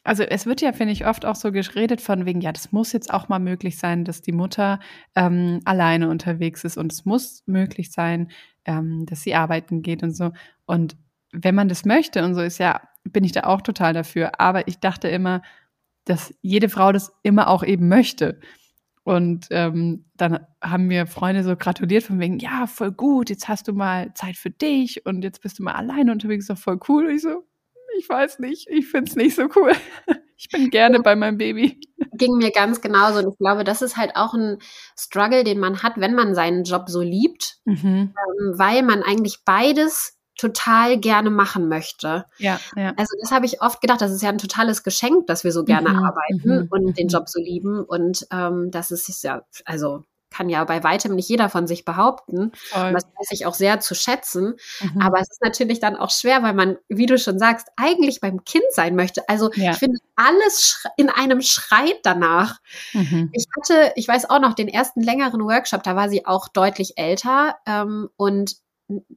also es wird ja, finde ich, oft auch so geredet von wegen, ja, das muss jetzt auch mal möglich sein, dass die Mutter ähm, alleine unterwegs ist und es muss möglich sein, ähm, dass sie arbeiten geht und so. Und wenn man das möchte und so ist ja, bin ich da auch total dafür. Aber ich dachte immer, dass jede Frau das immer auch eben möchte. Und ähm, dann haben mir Freunde so gratuliert von wegen, ja, voll gut, jetzt hast du mal Zeit für dich und jetzt bist du mal alleine unterwegs, ist doch voll cool. Und ich so, ich weiß nicht, ich finde es nicht so cool. (laughs) Ich bin gerne ja. bei meinem Baby. (laughs) Ging mir ganz genauso. Und ich glaube, das ist halt auch ein Struggle, den man hat, wenn man seinen Job so liebt, mhm. ähm, weil man eigentlich beides total gerne machen möchte. Ja, ja. Also das habe ich oft gedacht, das ist ja ein totales Geschenk, dass wir so gerne mhm, arbeiten mhm, und den mhm. Job so lieben. Und ähm, das ist ja, also kann ja bei weitem nicht jeder von sich behaupten. Voll. Das weiß ich auch sehr zu schätzen. Mhm. Aber es ist natürlich dann auch schwer, weil man, wie du schon sagst, eigentlich beim Kind sein möchte. Also ja. ich finde, alles in einem schreit danach. Mhm. Ich hatte, ich weiß auch noch, den ersten längeren Workshop, da war sie auch deutlich älter ähm, und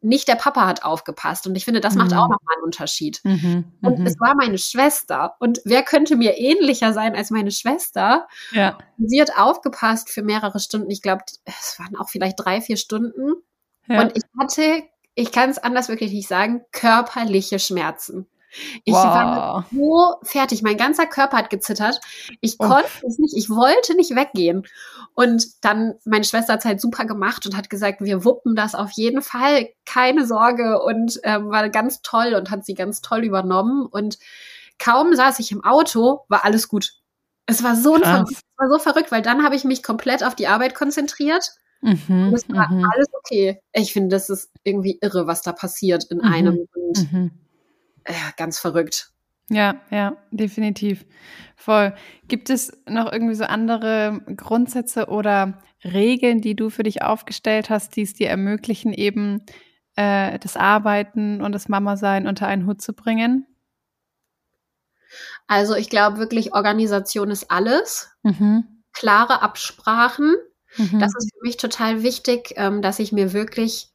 nicht der Papa hat aufgepasst. Und ich finde, das macht mhm. auch nochmal einen Unterschied. Mhm. Und mhm. es war meine Schwester. Und wer könnte mir ähnlicher sein als meine Schwester? Ja. Sie hat aufgepasst für mehrere Stunden. Ich glaube, es waren auch vielleicht drei, vier Stunden. Ja. Und ich hatte, ich kann es anders wirklich nicht sagen, körperliche Schmerzen. Ich wow. war so fertig. Mein ganzer Körper hat gezittert. Ich oh. konnte es nicht. Ich wollte nicht weggehen. Und dann, meine Schwester hat es halt super gemacht und hat gesagt, wir wuppen das auf jeden Fall. Keine Sorge. Und ähm, war ganz toll und hat sie ganz toll übernommen. Und kaum saß ich im Auto, war alles gut. Es war so, ein es war so verrückt, weil dann habe ich mich komplett auf die Arbeit konzentriert. Mhm, und es war mhm. alles okay. Ich finde, das ist irgendwie irre, was da passiert in mhm, einem. Und ja, ganz verrückt. Ja, ja, definitiv. Voll. Gibt es noch irgendwie so andere Grundsätze oder Regeln, die du für dich aufgestellt hast, die es dir ermöglichen, eben äh, das Arbeiten und das Mama-Sein unter einen Hut zu bringen? Also ich glaube wirklich, Organisation ist alles. Mhm. Klare Absprachen. Mhm. Das ist für mich total wichtig, ähm, dass ich mir wirklich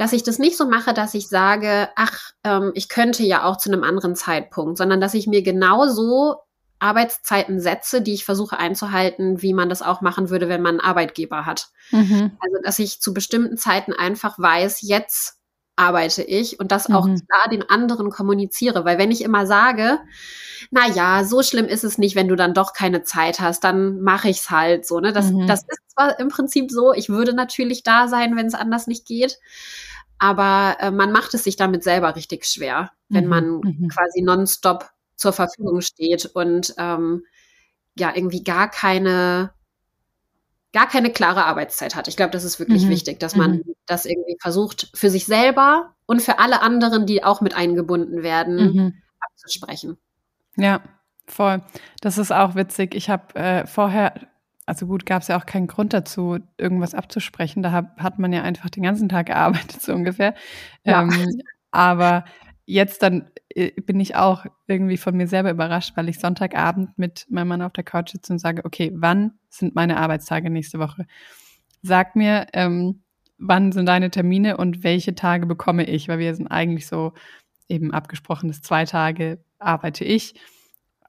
dass ich das nicht so mache, dass ich sage, ach, ähm, ich könnte ja auch zu einem anderen Zeitpunkt, sondern dass ich mir genauso Arbeitszeiten setze, die ich versuche einzuhalten, wie man das auch machen würde, wenn man einen Arbeitgeber hat. Mhm. Also, dass ich zu bestimmten Zeiten einfach weiß, jetzt arbeite ich und das auch mhm. klar den anderen kommuniziere, weil wenn ich immer sage, na ja, so schlimm ist es nicht, wenn du dann doch keine Zeit hast, dann mache ich's halt so, ne? Das, mhm. das ist zwar im Prinzip so, ich würde natürlich da sein, wenn es anders nicht geht, aber äh, man macht es sich damit selber richtig schwer, wenn mhm. man mhm. quasi nonstop zur Verfügung steht und ähm, ja irgendwie gar keine gar keine klare Arbeitszeit hat. Ich glaube, das ist wirklich mhm. wichtig, dass man mhm. das irgendwie versucht, für sich selber und für alle anderen, die auch mit eingebunden werden, mhm. abzusprechen. Ja, voll. Das ist auch witzig. Ich habe äh, vorher also gut, gab es ja auch keinen Grund dazu, irgendwas abzusprechen. Da hat, hat man ja einfach den ganzen Tag (laughs) gearbeitet, so ungefähr. Ja. Ähm, aber jetzt dann äh, bin ich auch irgendwie von mir selber überrascht, weil ich Sonntagabend mit meinem Mann auf der Couch sitze und sage, okay, wann sind meine Arbeitstage nächste Woche? Sag mir, ähm, wann sind deine Termine und welche Tage bekomme ich? Weil wir sind eigentlich so eben abgesprochen, dass zwei Tage arbeite ich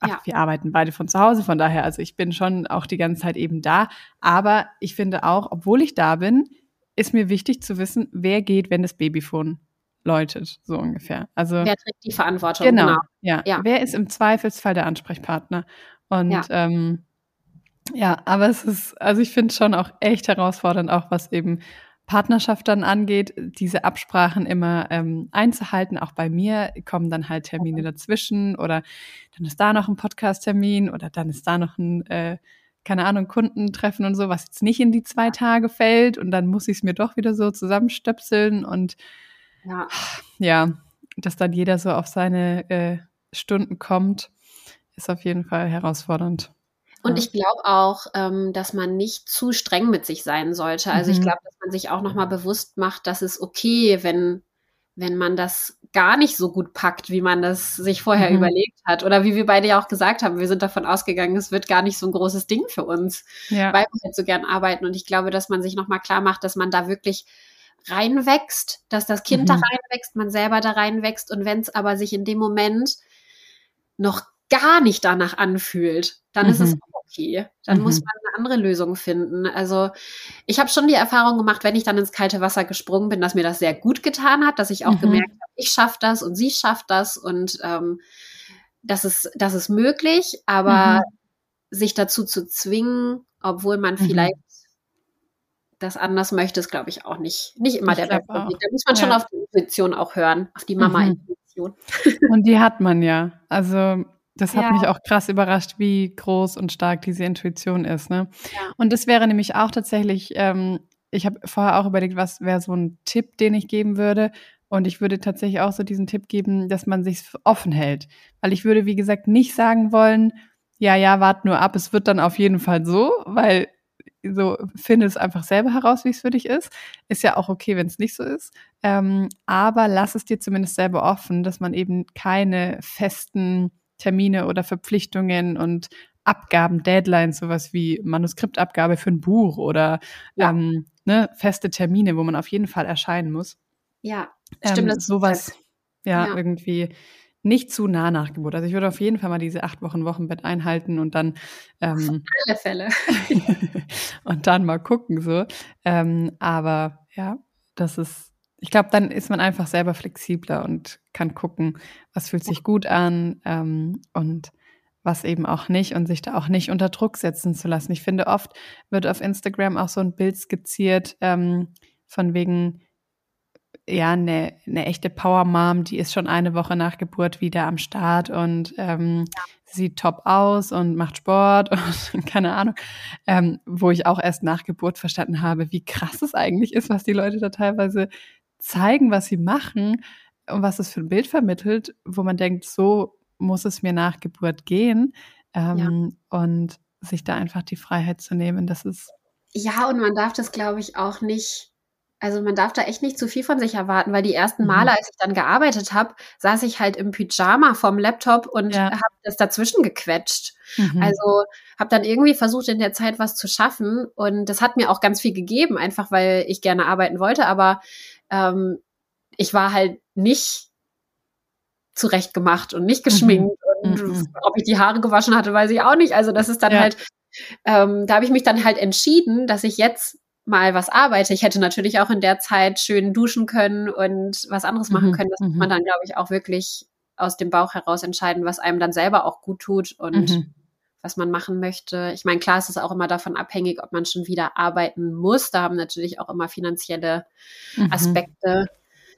ja. wir arbeiten beide von zu Hause, von daher, also ich bin schon auch die ganze Zeit eben da. Aber ich finde auch, obwohl ich da bin, ist mir wichtig zu wissen, wer geht, wenn das Babyphone läutet, so ungefähr. Also wer trägt die Verantwortung? Genau. genau. Ja. ja. Wer ist im Zweifelsfall der Ansprechpartner? Und ja. Ähm, ja, aber es ist, also ich finde schon auch echt herausfordernd, auch was eben Partnerschaft dann angeht, diese Absprachen immer ähm, einzuhalten. Auch bei mir kommen dann halt Termine dazwischen oder dann ist da noch ein Podcast-Termin oder dann ist da noch ein, äh, keine Ahnung, Kundentreffen und so, was jetzt nicht in die zwei Tage fällt und dann muss ich es mir doch wieder so zusammenstöpseln und ja, ja dass dann jeder so auf seine äh, Stunden kommt, ist auf jeden Fall herausfordernd. Und ich glaube auch, ähm, dass man nicht zu streng mit sich sein sollte. Also mhm. ich glaube, dass man sich auch nochmal bewusst macht, dass es okay, wenn, wenn man das gar nicht so gut packt, wie man das sich vorher mhm. überlegt hat. Oder wie wir beide ja auch gesagt haben, wir sind davon ausgegangen, es wird gar nicht so ein großes Ding für uns, ja. weil wir halt so gern arbeiten. Und ich glaube, dass man sich nochmal klar macht, dass man da wirklich reinwächst, dass das Kind mhm. da reinwächst, man selber da reinwächst. Und wenn es aber sich in dem Moment noch gar nicht danach anfühlt, dann mhm. ist es mhm. okay. Dann mhm. muss man eine andere Lösung finden. Also ich habe schon die Erfahrung gemacht, wenn ich dann ins kalte Wasser gesprungen bin, dass mir das sehr gut getan hat, dass ich auch mhm. gemerkt habe, ich schaffe das und sie schafft das und ähm, das ist, das ist möglich, aber mhm. sich dazu zu zwingen, obwohl man mhm. vielleicht das anders möchte, ist, glaube ich, auch nicht, nicht immer ich der beste Da muss man ja. schon auf die Intuition auch hören, auf die Mama-Intuition. (laughs) Und die hat man ja. Also das hat ja. mich auch krass überrascht, wie groß und stark diese Intuition ist. Ne? Ja. Und das wäre nämlich auch tatsächlich, ähm, ich habe vorher auch überlegt, was wäre so ein Tipp, den ich geben würde. Und ich würde tatsächlich auch so diesen Tipp geben, dass man sich offen hält. Weil ich würde, wie gesagt, nicht sagen wollen, ja, ja, wart nur ab, es wird dann auf jeden Fall so, weil so finde es einfach selber heraus, wie es für dich ist. Ist ja auch okay, wenn es nicht so ist. Ähm, aber lass es dir zumindest selber offen, dass man eben keine festen Termine oder Verpflichtungen und Abgaben, Deadlines, sowas wie Manuskriptabgabe für ein Buch oder ja. ähm, ne, feste Termine, wo man auf jeden Fall erscheinen muss. Ja, stimmt. Ähm, sowas, ja, ja, irgendwie nicht zu nah nach Geburt. Also ich würde auf jeden Fall mal diese acht Wochen Wochenbett einhalten und dann ähm, alle Fälle (laughs) und dann mal gucken so. Ähm, aber ja, das ist, ich glaube, dann ist man einfach selber flexibler und kann gucken, was fühlt sich gut an ähm, und was eben auch nicht und sich da auch nicht unter Druck setzen zu lassen. Ich finde, oft wird auf Instagram auch so ein Bild skizziert ähm, von wegen ja, eine, eine echte Power Mom, die ist schon eine Woche nach Geburt wieder am Start und ähm, ja. sieht top aus und macht Sport (laughs) und keine Ahnung, ähm, wo ich auch erst nach Geburt verstanden habe, wie krass es eigentlich ist, was die Leute da teilweise zeigen, was sie machen und was es für ein Bild vermittelt, wo man denkt, so muss es mir nach Geburt gehen ähm, ja. und sich da einfach die Freiheit zu nehmen, das ist ja, und man darf das, glaube ich, auch nicht also man darf da echt nicht zu viel von sich erwarten, weil die ersten Male, mhm. als ich dann gearbeitet habe, saß ich halt im Pyjama vorm Laptop und ja. habe das dazwischen gequetscht. Mhm. Also habe dann irgendwie versucht, in der Zeit was zu schaffen und das hat mir auch ganz viel gegeben, einfach weil ich gerne arbeiten wollte, aber ähm, ich war halt nicht zurecht gemacht und nicht geschminkt mhm. und mhm. ob ich die Haare gewaschen hatte, weiß ich auch nicht. Also das ist dann ja. halt, ähm, da habe ich mich dann halt entschieden, dass ich jetzt mal was arbeite. Ich hätte natürlich auch in der Zeit schön duschen können und was anderes machen mhm, können. Das muss man mhm. dann, glaube ich, auch wirklich aus dem Bauch heraus entscheiden, was einem dann selber auch gut tut und mhm. was man machen möchte. Ich meine, klar ist es auch immer davon abhängig, ob man schon wieder arbeiten muss. Da haben natürlich auch immer finanzielle mhm. Aspekte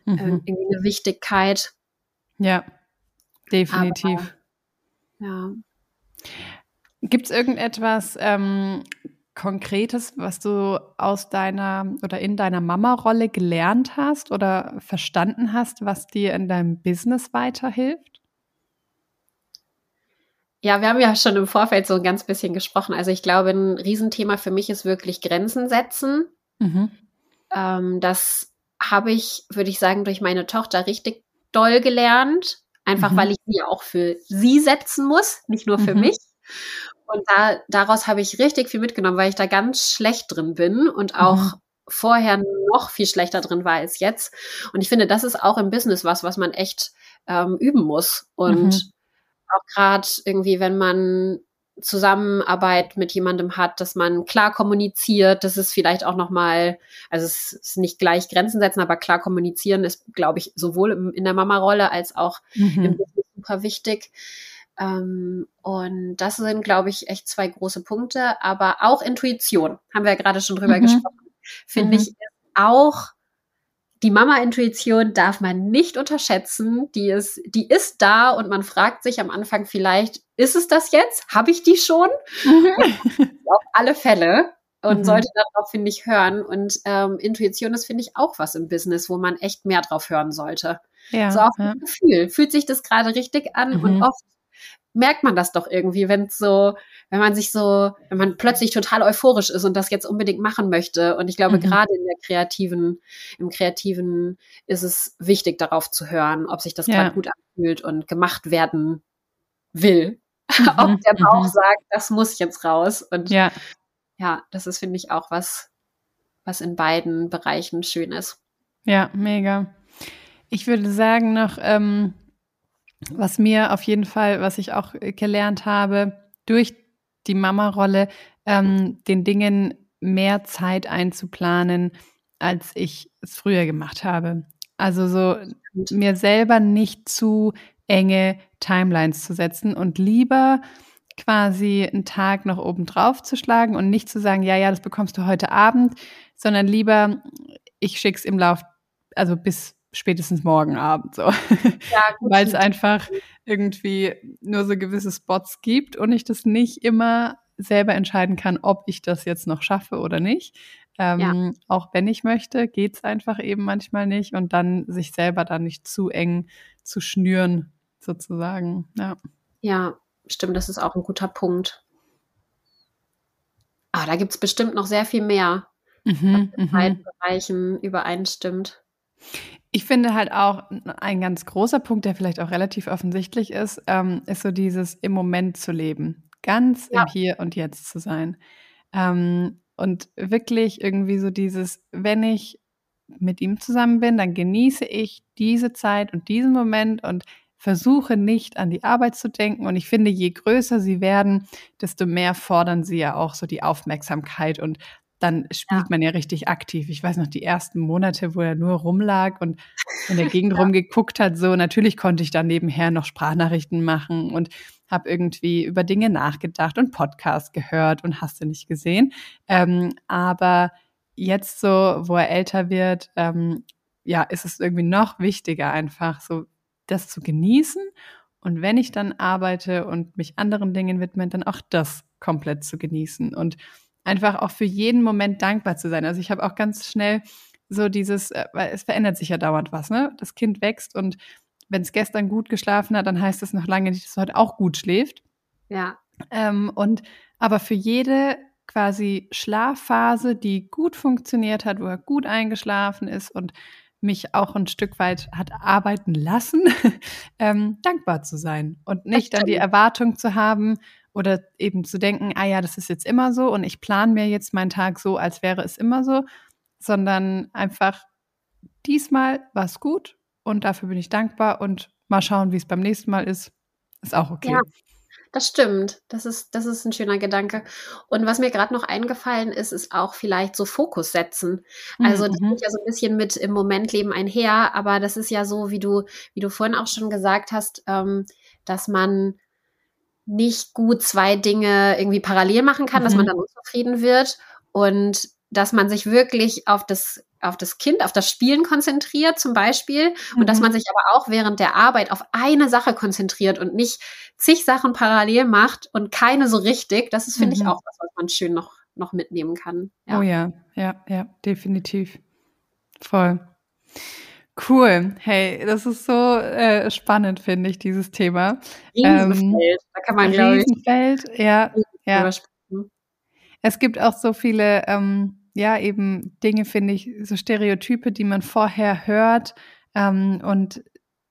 mhm. äh, irgendwie eine Wichtigkeit. Ja, definitiv. Aber, ja. Gibt es irgendetwas, ähm, Konkretes, was du aus deiner oder in deiner Mama-Rolle gelernt hast oder verstanden hast, was dir in deinem Business weiterhilft? Ja, wir haben ja schon im Vorfeld so ein ganz bisschen gesprochen. Also ich glaube, ein Riesenthema für mich ist wirklich Grenzen setzen. Mhm. Ähm, das habe ich, würde ich sagen, durch meine Tochter richtig doll gelernt. Einfach mhm. weil ich sie auch für sie setzen muss, nicht nur für mhm. mich. Und da, daraus habe ich richtig viel mitgenommen, weil ich da ganz schlecht drin bin und auch mhm. vorher noch viel schlechter drin war als jetzt. Und ich finde, das ist auch im Business was, was man echt ähm, üben muss. Und mhm. auch gerade irgendwie, wenn man Zusammenarbeit mit jemandem hat, dass man klar kommuniziert, das ist vielleicht auch nochmal, also es ist nicht gleich Grenzen setzen, aber klar kommunizieren ist, glaube ich, sowohl in der Mama-Rolle als auch mhm. im Business super wichtig. Ähm, und das sind, glaube ich, echt zwei große Punkte. Aber auch Intuition, haben wir ja gerade schon drüber mhm. gesprochen, finde mhm. ich auch die Mama-Intuition darf man nicht unterschätzen. Die ist, die ist da und man fragt sich am Anfang vielleicht, ist es das jetzt? Habe ich die schon? Mhm. Auf alle Fälle. Und mhm. sollte darauf, finde ich, hören. Und ähm, Intuition ist, finde ich, auch was im Business, wo man echt mehr drauf hören sollte. Ja, so auf ja. Gefühl. Fühlt sich das gerade richtig an? Mhm. Und oft merkt man das doch irgendwie, wenn so, wenn man sich so, wenn man plötzlich total euphorisch ist und das jetzt unbedingt machen möchte. Und ich glaube, mhm. gerade in der kreativen, im Kreativen ist es wichtig, darauf zu hören, ob sich das ja. gerade gut anfühlt und gemacht werden will. (laughs) Mhm. ob der Bauch mhm. sagt, das muss jetzt raus. Und ja, ja das ist, finde ich, auch was, was in beiden Bereichen schön ist. Ja, mega. Ich würde sagen noch, ähm, was mir auf jeden Fall, was ich auch gelernt habe, durch die Mama-Rolle, ähm, den Dingen mehr Zeit einzuplanen, als ich es früher gemacht habe. Also so mir selber nicht zu enge Timelines zu setzen und lieber quasi einen Tag noch oben drauf zu schlagen und nicht zu sagen, ja, ja, das bekommst du heute Abend, sondern lieber, ich schick's im Lauf, also bis spätestens morgen Abend so. Ja, (laughs) Weil es einfach irgendwie nur so gewisse Spots gibt und ich das nicht immer selber entscheiden kann, ob ich das jetzt noch schaffe oder nicht. Ähm, ja. Auch wenn ich möchte, geht's einfach eben manchmal nicht und dann sich selber dann nicht zu eng zu schnüren, sozusagen. Ja. Ja, stimmt, das ist auch ein guter Punkt. Aber da gibt es bestimmt noch sehr viel mehr, mhm, was in beiden mhm. Bereichen übereinstimmt. Ich finde halt auch ein ganz großer Punkt, der vielleicht auch relativ offensichtlich ist, ähm, ist so dieses im Moment zu leben, ganz ja. im Hier und Jetzt zu sein. Ähm, und wirklich irgendwie so dieses, wenn ich mit ihm zusammen bin, dann genieße ich diese Zeit und diesen Moment und versuche nicht an die Arbeit zu denken. Und ich finde, je größer sie werden, desto mehr fordern sie ja auch so die Aufmerksamkeit und dann spielt ja. man ja richtig aktiv. Ich weiß noch, die ersten Monate, wo er nur rumlag und in der Gegend (laughs) ja. rumgeguckt hat, so natürlich konnte ich dann nebenher noch Sprachnachrichten machen und habe irgendwie über Dinge nachgedacht und Podcast gehört und hast du nicht gesehen. Ähm, aber jetzt so, wo er älter wird, ähm, ja, ist es irgendwie noch wichtiger, einfach so das zu genießen und wenn ich dann arbeite und mich anderen Dingen widme, dann auch das komplett zu genießen und einfach auch für jeden Moment dankbar zu sein. Also ich habe auch ganz schnell so dieses, äh, weil es verändert sich ja dauernd was, ne? Das Kind wächst und wenn es gestern gut geschlafen hat, dann heißt das noch lange nicht, dass es heute auch gut schläft. Ja. Ähm, und aber für jede quasi Schlafphase, die gut funktioniert hat, wo er gut eingeschlafen ist und mich auch ein Stück weit hat arbeiten lassen, (laughs) ähm, dankbar zu sein und nicht dann die Erwartung zu haben oder eben zu denken, ah ja, das ist jetzt immer so und ich plane mir jetzt meinen Tag so, als wäre es immer so, sondern einfach diesmal war es gut und dafür bin ich dankbar und mal schauen, wie es beim nächsten Mal ist, ist auch okay. Ja. Das stimmt. Das ist, das ist ein schöner Gedanke. Und was mir gerade noch eingefallen ist, ist auch vielleicht so Fokus setzen. Also das mhm. geht ja so ein bisschen mit im Moment leben einher, aber das ist ja so, wie du, wie du vorhin auch schon gesagt hast, ähm, dass man nicht gut zwei Dinge irgendwie parallel machen kann, mhm. dass man mhm. dann unzufrieden wird und dass man sich wirklich auf das auf das Kind, auf das Spielen konzentriert zum Beispiel mhm. und dass mhm. man sich aber auch während der Arbeit auf eine Sache konzentriert und nicht zig Sachen parallel macht und keine so richtig. Das ist, finde mhm. ich, auch was, was man schön noch, noch mitnehmen kann. Ja. Oh ja, ja, ja, definitiv. Voll. Cool. Hey, das ist so äh, spannend, finde ich, dieses Thema. Riesenfeld. Ähm, da kann man, glaube ich. Riesenfeld, ja. ja. Es gibt auch so viele ähm, ja, eben Dinge, finde ich, so Stereotype, die man vorher hört ähm, und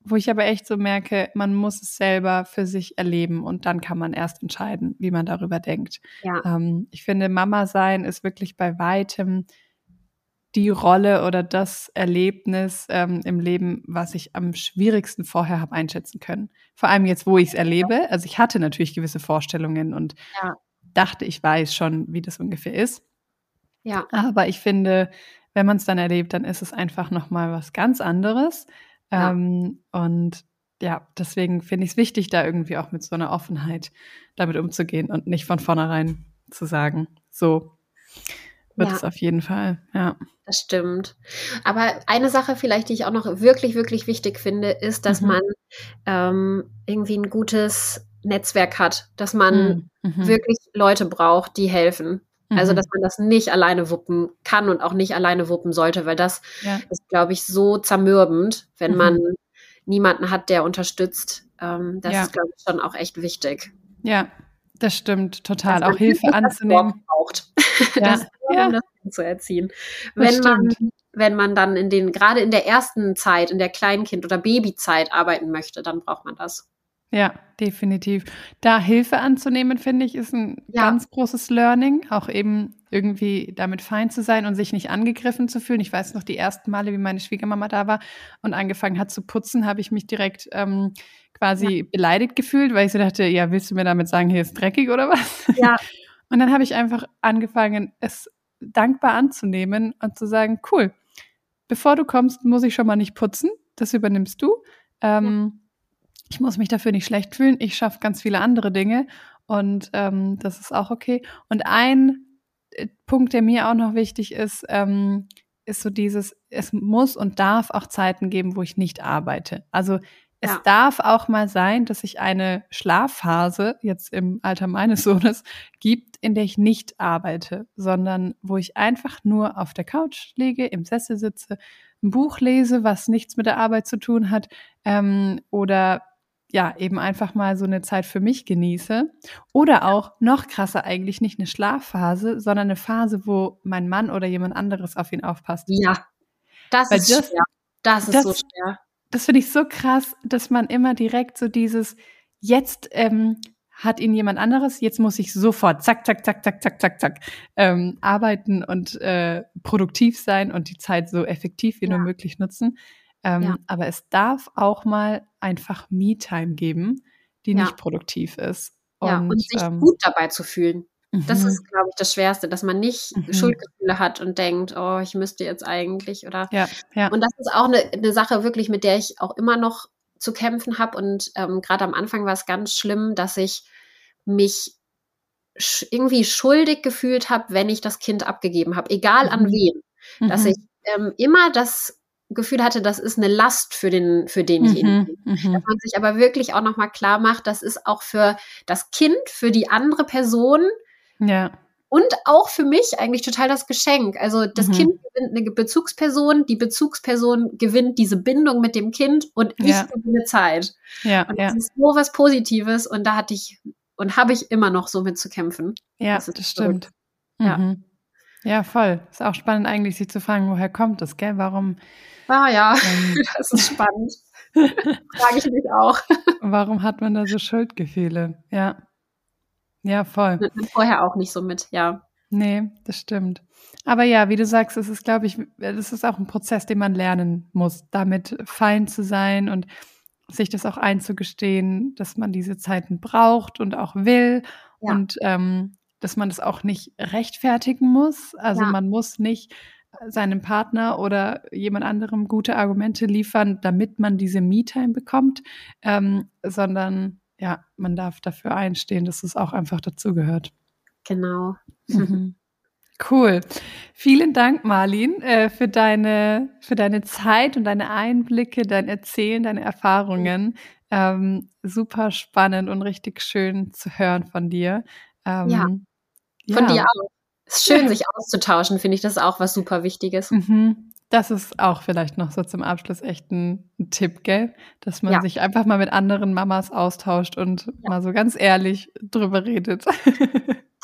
wo ich aber echt so merke, man muss es selber für sich erleben und dann kann man erst entscheiden, wie man darüber denkt. Ja. Ähm, ich finde, Mama sein ist wirklich bei weitem die Rolle oder das Erlebnis ähm, im Leben, was ich am schwierigsten vorher habe einschätzen können. Vor allem jetzt, wo ich es erlebe. Also ich hatte natürlich gewisse Vorstellungen und ja. dachte, ich weiß schon, wie das ungefähr ist. Ja. Aber ich finde, wenn man es dann erlebt, dann ist es einfach nochmal was ganz anderes. Ja. Ähm, und ja, deswegen finde ich es wichtig, da irgendwie auch mit so einer Offenheit damit umzugehen und nicht von vornherein zu sagen, so wird ja. es auf jeden Fall, ja. Das stimmt. Aber eine Sache vielleicht, die ich auch noch wirklich, wirklich wichtig finde, ist, dass mhm. man ähm, irgendwie ein gutes Netzwerk hat, dass man mhm. mhm. wirklich Leute braucht, die helfen. Also, mhm. dass man das nicht alleine wuppen kann und auch nicht alleine wuppen sollte, weil das ja. ist, glaube ich, so zermürbend, wenn mhm. man niemanden hat, der unterstützt. Ähm, das ja. ist, glaube ich, schon auch echt wichtig. Ja, das stimmt total. Auch Hilfe anzunehmen. Braucht. (laughs) Ja. das, ja. Um das zu erziehen. wenn man, wenn man dann in den, gerade in der ersten Zeit, in der Kleinkind- oder Babyzeit arbeiten möchte, dann braucht man das. Ja, definitiv. Da Hilfe anzunehmen, finde ich, ist ein ja. ganz großes Learning. Auch eben irgendwie damit fein zu sein und sich nicht angegriffen zu fühlen. Ich weiß noch die ersten Male, wie meine Schwiegermama da war und angefangen hat zu putzen, habe ich mich direkt ähm, quasi ja. beleidigt gefühlt, weil ich so dachte, ja, willst du mir damit sagen, hier ist dreckig oder was? Ja. (laughs) Und dann habe ich einfach angefangen, es dankbar anzunehmen und zu sagen, cool, bevor du kommst, muss ich schon mal nicht putzen, das übernimmst du. Ähm, ja. Ich muss mich dafür nicht schlecht fühlen, ich schaffe ganz viele andere Dinge und ähm, das ist auch okay. Und ein äh, Punkt, der mir auch noch wichtig ist, ähm, ist so dieses, es muss und darf auch Zeiten geben, wo ich nicht arbeite. Also es ja. darf auch mal sein, dass ich eine Schlafphase jetzt im Alter meines (laughs) Sohnes gibt, in der ich nicht arbeite, sondern wo ich einfach nur auf der Couch liege, im Sessel sitze, ein Buch lese, was nichts mit der Arbeit zu tun hat, ähm, oder ja, eben einfach mal so eine Zeit für mich genieße. Oder auch noch krasser eigentlich nicht eine Schlafphase, sondern eine Phase, wo mein Mann oder jemand anderes auf ihn aufpasst. Ja, das Weil ist das, schwer. Das ist das, so schwer. Das finde ich so krass, dass man immer direkt so dieses, jetzt ähm, hat ihn jemand anderes, jetzt muss ich sofort zack, zack, zack, zack, zack, zack, zack ähm, arbeiten und äh, produktiv sein und die Zeit so effektiv wie ja. nur möglich nutzen. Ähm, ja. Aber es darf auch mal einfach Me-Time geben, die ja. nicht produktiv ist. Und, ja, und sich ähm, gut dabei zu fühlen. Das mhm. ist, glaube ich, das Schwerste, dass man nicht mhm. Schuldgefühle hat und denkt, oh, ich müsste jetzt eigentlich oder. Ja, ja. Und das ist auch eine, eine Sache wirklich, mit der ich auch immer noch zu kämpfen habe. Und ähm, gerade am Anfang war es ganz schlimm, dass ich mich sch irgendwie schuldig gefühlt habe, wenn ich das Kind abgegeben habe, egal mhm. an wen. Dass mhm. ich ähm, immer das Gefühl hatte, das ist eine Last für den, für denjenigen. Mhm, mhm, Dass man sich aber wirklich auch nochmal klar macht, das ist auch für das Kind, für die andere Person. Ja. Und auch für mich eigentlich total das Geschenk. Also das mhm. Kind gewinnt eine Bezugsperson, die Bezugsperson gewinnt diese Bindung mit dem Kind und ich ja. gewinne Zeit. Ja, und das ja. ist so was Positives und da hatte ich und habe ich immer noch so mit zu kämpfen. Ja, das, das stimmt. Ja. Mhm. Ja, voll. Ist auch spannend eigentlich, sich zu fragen, woher kommt das, gell? Warum? Ah ja, ähm, (laughs) das ist spannend. Frage ich mich auch. (laughs) Warum hat man da so Schuldgefühle? Ja. Ja, voll. Vorher auch nicht so mit, ja. Nee, das stimmt. Aber ja, wie du sagst, es ist, glaube ich, das ist auch ein Prozess, den man lernen muss, damit fein zu sein und sich das auch einzugestehen, dass man diese Zeiten braucht und auch will ja. und ähm, dass man das auch nicht rechtfertigen muss. Also ja. man muss nicht seinem Partner oder jemand anderem gute Argumente liefern, damit man diese Me-Time bekommt, ähm, sondern ja, man darf dafür einstehen, dass es auch einfach dazugehört. Genau. Mhm. (laughs) Cool. Vielen Dank, Marlin, äh, für deine, für deine Zeit und deine Einblicke, dein Erzählen, deine Erfahrungen. Ähm, super spannend und richtig schön zu hören von dir. Ähm, ja. Von ja. dir auch. Es ist schön, sich auszutauschen, finde ich, das ist auch was super Wichtiges. Mhm. Das ist auch vielleicht noch so zum Abschluss echt ein, Tipp, gell? Dass man ja. sich einfach mal mit anderen Mamas austauscht und ja. mal so ganz ehrlich drüber redet. (laughs)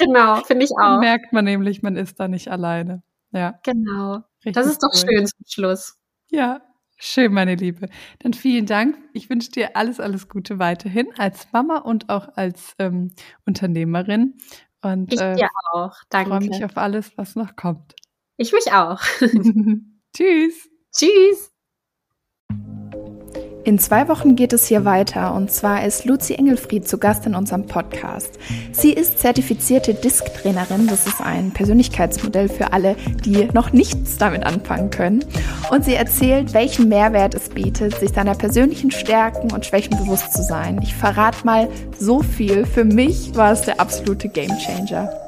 Genau, finde ich auch. Dann merkt man nämlich, man ist da nicht alleine. Ja. Genau. Richtig das ist doch cool. schön zum Schluss. Ja, schön, meine Liebe. Dann vielen Dank. Ich wünsche dir alles, alles Gute weiterhin als Mama und auch als ähm, Unternehmerin. Und ich äh, dir auch. Danke. freue mich auf alles, was noch kommt. Ich mich auch. (laughs) Tschüss. Tschüss. In zwei Wochen geht es hier weiter und zwar ist Luzi Engelfried zu Gast in unserem Podcast. Sie ist zertifizierte Disk-Trainerin, das ist ein Persönlichkeitsmodell für alle, die noch nichts damit anfangen können. Und sie erzählt, welchen Mehrwert es bietet, sich seiner persönlichen Stärken und Schwächen bewusst zu sein. Ich verrate mal so viel. Für mich war es der absolute Gamechanger.